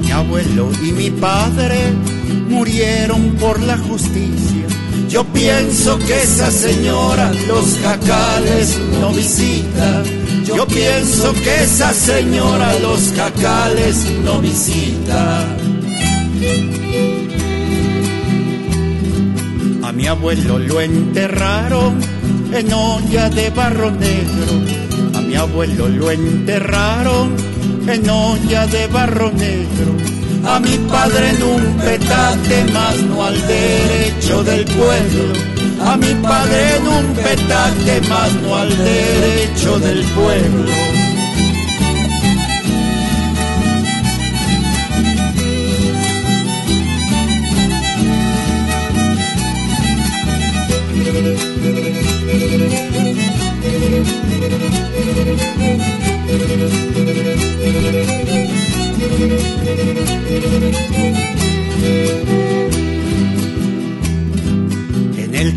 [SPEAKER 23] Mi abuelo y mi padre murieron por la justicia. Yo pienso que esa señora los jacales no visita. Yo pienso que esa señora los jacales no visita. A mi abuelo lo enterraron en olla de barro negro. Mi abuelo lo enterraron en olla de barro negro. A mi padre en un petate más no al derecho del pueblo. A mi padre en un petate más no al derecho del pueblo.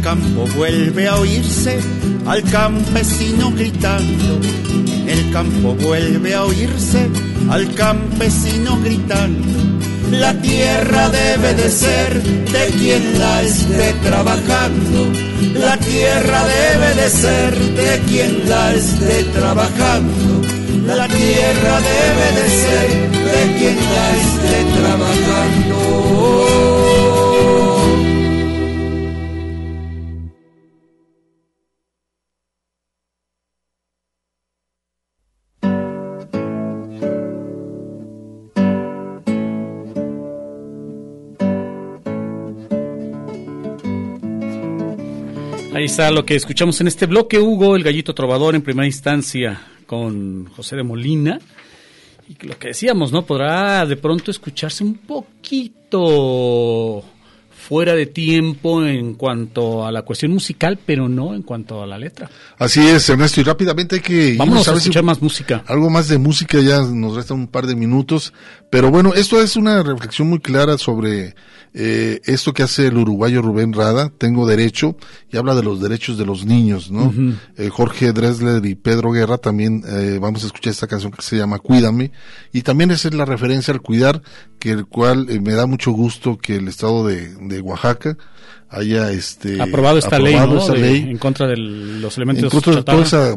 [SPEAKER 23] Campo vuelve a oírse al campesino gritando. El campo vuelve a oírse al campesino gritando. La tierra debe de ser de quien la esté trabajando. La tierra debe de ser de quien la esté trabajando. La tierra debe de ser de quien la esté trabajando.
[SPEAKER 3] Está lo que escuchamos en este bloque, Hugo, el gallito trovador en primera instancia con José de Molina. Y lo que decíamos, ¿no? Podrá de pronto escucharse un poquito fuera de tiempo en cuanto a la cuestión musical, pero no en cuanto a la letra.
[SPEAKER 2] Así es, Ernesto, y rápidamente hay que
[SPEAKER 3] Vamos a, escuchar más música.
[SPEAKER 2] Algo más de música, ya nos resta un par de minutos, pero bueno, esto es una reflexión muy clara sobre eh, esto que hace el uruguayo Rubén Rada, Tengo Derecho, y habla de los derechos de los niños, ¿no? eh, Jorge Dresler y Pedro Guerra también eh, vamos a escuchar esta canción que se llama Cuídame, y también esa es la referencia al cuidar, que el cual eh, me da mucho gusto que el estado de, de Oaxaca haya este
[SPEAKER 3] aprobado esta
[SPEAKER 2] aprobado
[SPEAKER 3] ley, ¿no? De-
[SPEAKER 2] ley
[SPEAKER 3] en contra de los elementos
[SPEAKER 2] en contra de toda esa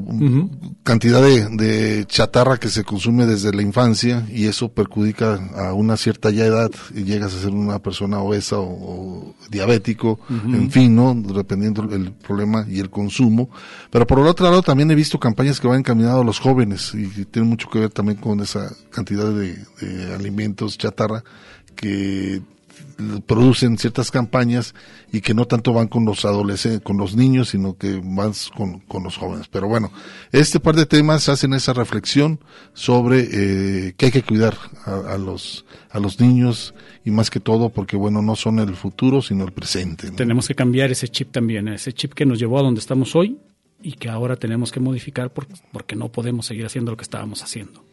[SPEAKER 2] cantidad de, de chatarra que se consume desde la infancia y eso perjudica a una cierta ya edad y llegas a ser una persona obesa o, o diabético, en fin, ¿no? Dependiendo el problema y el consumo. Pero por el otro lado también he visto campañas que van encaminadas a los jóvenes y que tienen mucho que ver también con esa cantidad de, de alimentos chatarra que producen ciertas campañas y que no tanto van con los adolescentes, con los niños, sino que más con, con los jóvenes. Pero bueno, este par de temas hacen esa reflexión sobre eh, que hay que cuidar a, los a los niños y más que todo porque bueno no son el futuro sino el presente.
[SPEAKER 3] Tenemos que cambiar ese chip también, ese chip que nos llevó a donde estamos hoy y que ahora tenemos que modificar por- porque no podemos seguir haciendo lo que estábamos haciendo.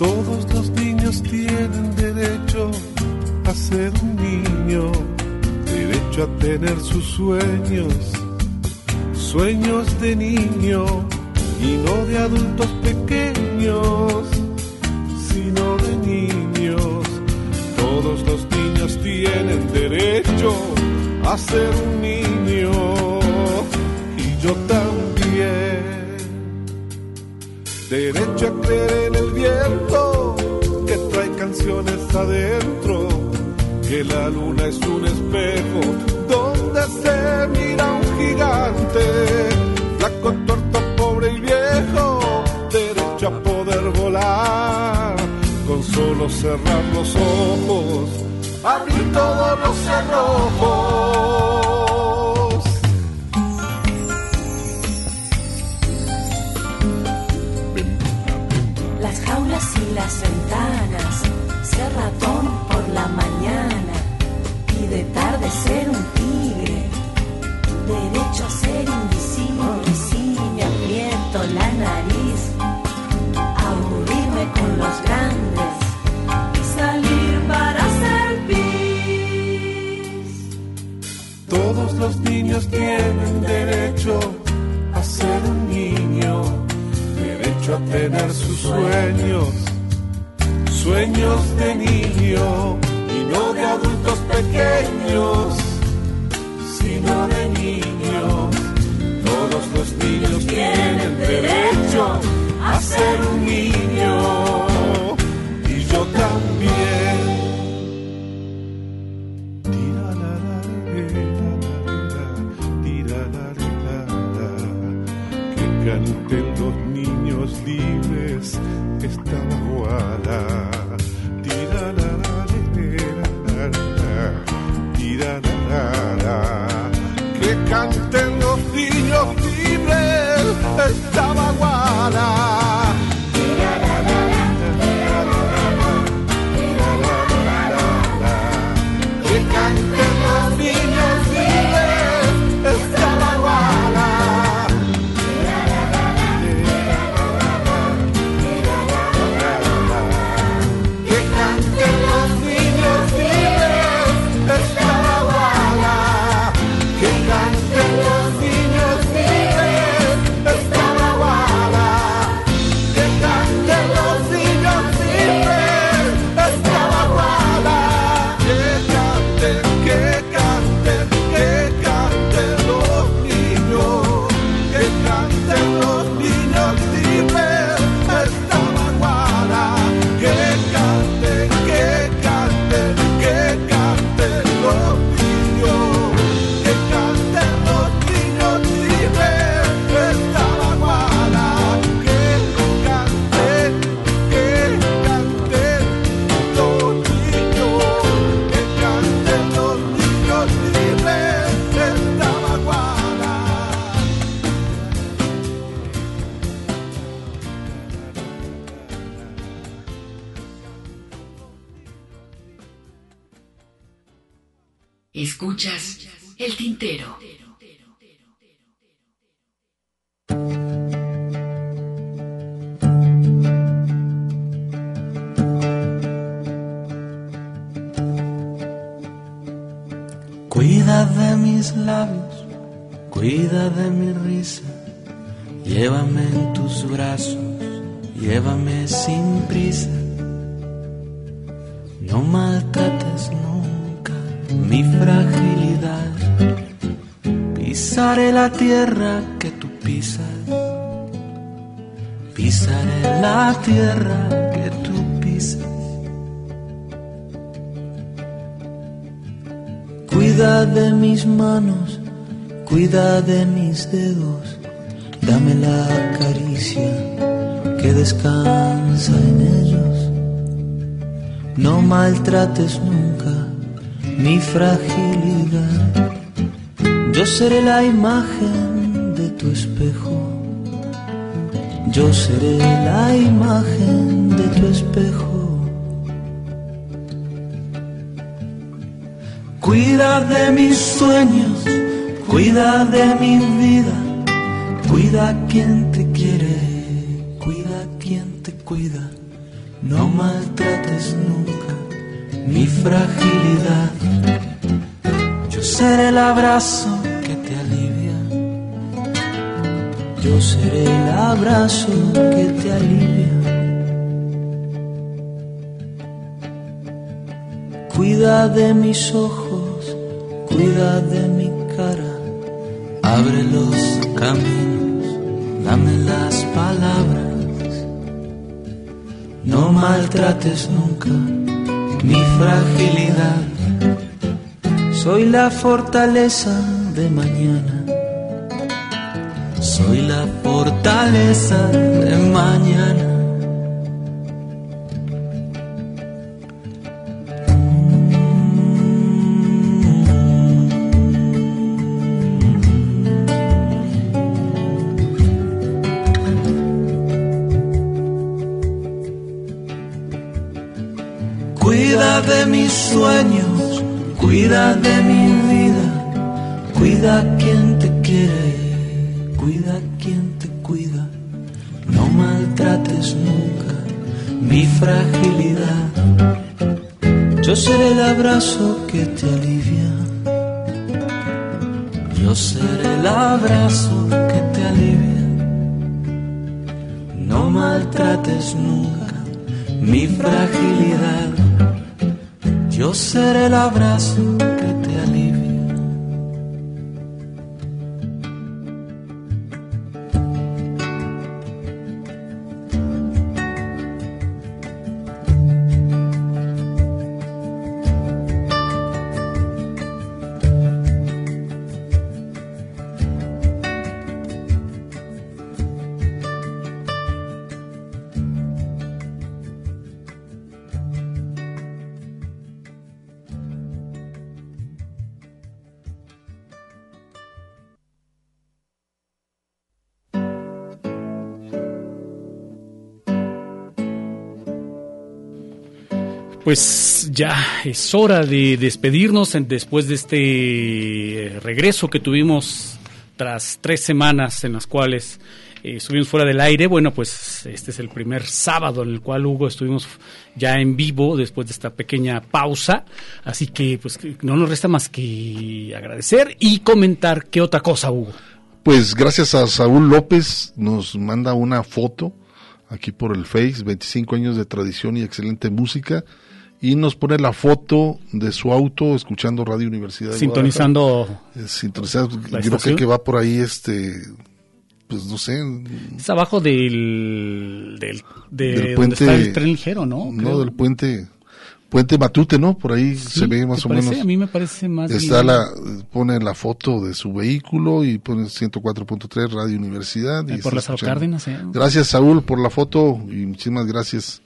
[SPEAKER 24] Todos los niños tienen derecho a ser un niño, derecho a tener sus sueños, sueños de niño y no de adultos pequeños, sino de niños. Todos los niños tienen derecho a ser un niño y yo también. Derecho a creer en el viento que trae canciones adentro. Que la luna es un espejo donde se mira un gigante. Flaco, torto, pobre y viejo. Derecho a poder volar. Con solo cerrar los ojos. Abrir todos los cerrojos.
[SPEAKER 25] Las ventanas, ser ratón por la mañana y de tarde ser un tigre. Derecho a ser invisible si me aprieto la nariz, aburrirme con los grandes y salir para ser.
[SPEAKER 24] Todos los niños tienen derecho a ser un niño, derecho a tener sus sueños, sueños de niño y no de adultos pequeños, sino de niños. Todos los niños tienen derecho a ser un niño
[SPEAKER 26] la tierra que tú pisas, pisaré la tierra que tú pisas. Cuida de mis manos, cuida de mis dedos, dame la caricia que descansa en ellos. No maltrates nunca mi fragilidad. Yo seré la imagen de tu espejo. Yo seré la imagen de tu espejo. Cuida de mis sueños, cuida de mi vida, cuida a quien te quiere, cuida a quien te cuida. No maltrates nunca mi fragilidad. Yo seré el abrazo Yo seré el abrazo que te alivia. Cuida de mis ojos, cuida de mi cara. Abre los caminos, dame las palabras. No maltrates nunca mi fragilidad. Soy la fortaleza de mañana. Soy la fortaleza de mañana. Cuida de mis sueños, cuida de mi vida, cuida quien te mi fragilidad. Yo seré el abrazo que te alivia. Yo seré el abrazo que te alivia. No maltrates nunca mi fragilidad. Yo seré el abrazo que te
[SPEAKER 3] Pues ya es hora de despedirnos después de este eh, regreso que tuvimos tras tres semanas en las cuales eh, estuvimos fuera del aire. Bueno, pues este es el primer sábado en el cual Hugo estuvimos ya en vivo después de esta pequeña pausa. Así que pues no nos resta más que agradecer y comentar qué otra cosa, Hugo.
[SPEAKER 2] Pues gracias a Saúl López nos manda una foto aquí por el Face, 25 años de tradición y excelente música. Y nos pone la foto de su auto escuchando Radio Universidad de
[SPEAKER 3] Sintonizando.
[SPEAKER 2] Eh, sintonizando,
[SPEAKER 3] la
[SPEAKER 2] creo que, que va por ahí este, pues no sé,
[SPEAKER 3] Es abajo del, del, de
[SPEAKER 2] del
[SPEAKER 3] donde
[SPEAKER 2] puente.
[SPEAKER 3] está el tren ligero, ¿no?
[SPEAKER 2] No, del puente, puente Matute, ¿no? Por ahí
[SPEAKER 3] Sí,
[SPEAKER 2] se ve más
[SPEAKER 3] ¿te
[SPEAKER 2] o
[SPEAKER 3] parece?
[SPEAKER 2] menos.
[SPEAKER 3] A mí me parece más
[SPEAKER 2] Está
[SPEAKER 3] bien-
[SPEAKER 2] la, pone la foto de su vehículo y pone 104.3 Radio Universidad. Y
[SPEAKER 3] por
[SPEAKER 2] escuchando.
[SPEAKER 3] Cárdenas, ¿eh?
[SPEAKER 2] Gracias Saúl por la foto y muchísimas gracias.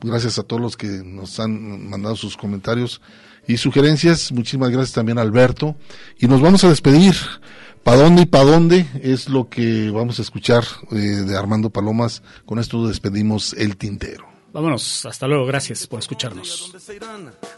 [SPEAKER 2] Gracias a todos los que nos han mandado sus comentarios y sugerencias. Muchísimas gracias también a Alberto. Y nos vamos a despedir. ¿Para dónde y para dónde? Es lo que vamos a escuchar eh, de Armando Palomas. Con esto despedimos el tintero.
[SPEAKER 3] Vámonos, hasta luego, gracias por escucharnos.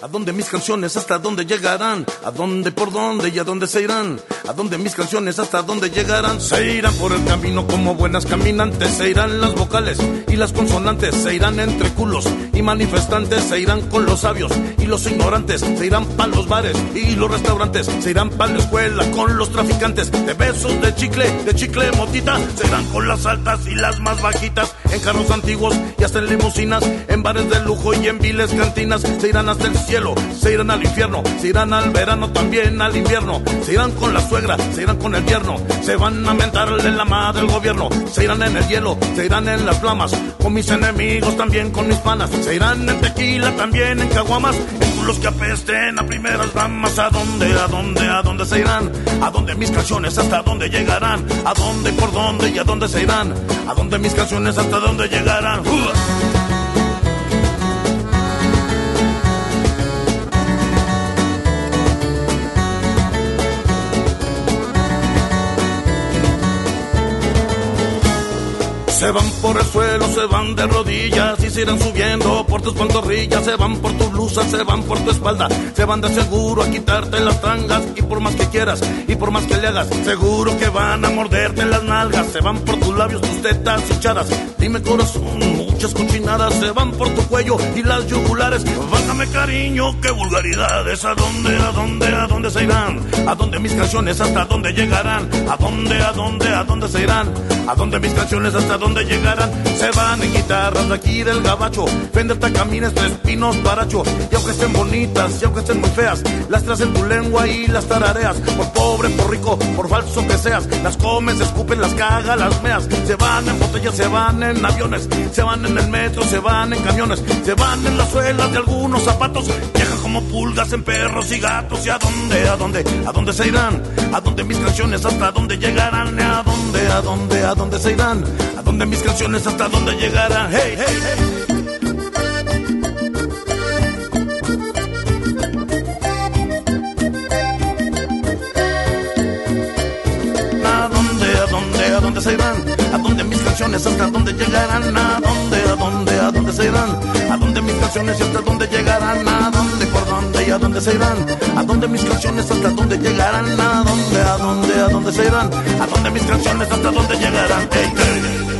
[SPEAKER 18] ¿A dónde mis canciones hasta dónde llegarán? ¿A dónde, por dónde y a dónde se irán? ¿A dónde mis canciones hasta dónde llegarán? Se irán por el camino como buenas caminantes, se irán las vocales y las consonantes, se irán entre culos y manifestantes, se irán con los sabios y los ignorantes, se irán para los bares y los restaurantes, se irán para la escuela con los traficantes, de besos de chicle, de chicle motita, se irán con las altas y las más bajitas, en carros antiguos y hasta en limusinas, en bares de lujo y en viles cantinas, se irán hasta el cielo, se irán al infierno, se irán al verano también al invierno, se irán con la suegra, se irán con el yerno, se van a mentarle la madre del gobierno, se irán en el hielo, se irán en las flamas, con mis enemigos también con mis panas, se irán en tequila también en caguamas, en culos que apesten a primeras damas, a dónde, a dónde, a dónde se irán, a dónde mis canciones hasta dónde llegarán, a dónde, por dónde y a dónde se irán, a dónde mis canciones hasta dónde llegarán. ¡Uh! Se van por el suelo, se van de rodillas y se irán subiendo por tus pantorrillas. Se van por tu blusa, se van por tu espalda. Se van de seguro a quitarte las tangas. Y por más que quieras y por más que le hagas, seguro que van a morderte las nalgas. Se van por tus labios, tus tetas hinchadas. Dime corazón, muchas cochinadas se van por tu cuello y las yugulares. Bájame cariño, qué vulgaridades. ¿A dónde, a dónde, a dónde se irán? ¿A dónde mis canciones hasta dónde llegarán? ¿A dónde, a dónde, a dónde se irán? ¿A dónde mis canciones hasta dónde donde llegaran, se van en guitarras de aquí del gabacho. Fender camines tres pinos, baracho. Y aunque estén bonitas, y aunque estén muy feas, las traes en tu lengua y las tarareas. Por pobre, por rico, por falso que seas, las comes, escupen, las cagas, las meas. Se van en botellas, se van en aviones, se van en el metro, se van en camiones, se van en las suelas de algunos zapatos. Viajan como pulgas en perros y gatos. ¿Y a dónde, a dónde, a dónde se irán? ¿A dónde mis canciones hasta dónde llegarán? ¿A dónde, a dónde, a dónde se irán? ¿A dónde de mis canciones hasta dónde llegarán. Hey, hey, hey. ¿A dónde, a dónde, a dónde se irán? ¿A dónde mis canciones hasta dónde llegarán? ¿A dónde, a dónde, a dónde se irán? ¿A dónde mis canciones y hasta dónde llegarán? ¿A dónde, por dónde y a dónde se irán? ¿A dónde mis canciones hasta dónde llegarán? ¿A dónde, a dónde, a dónde se irán? ¿A dónde mis canciones hasta dónde llegarán? Hey, hey, hey.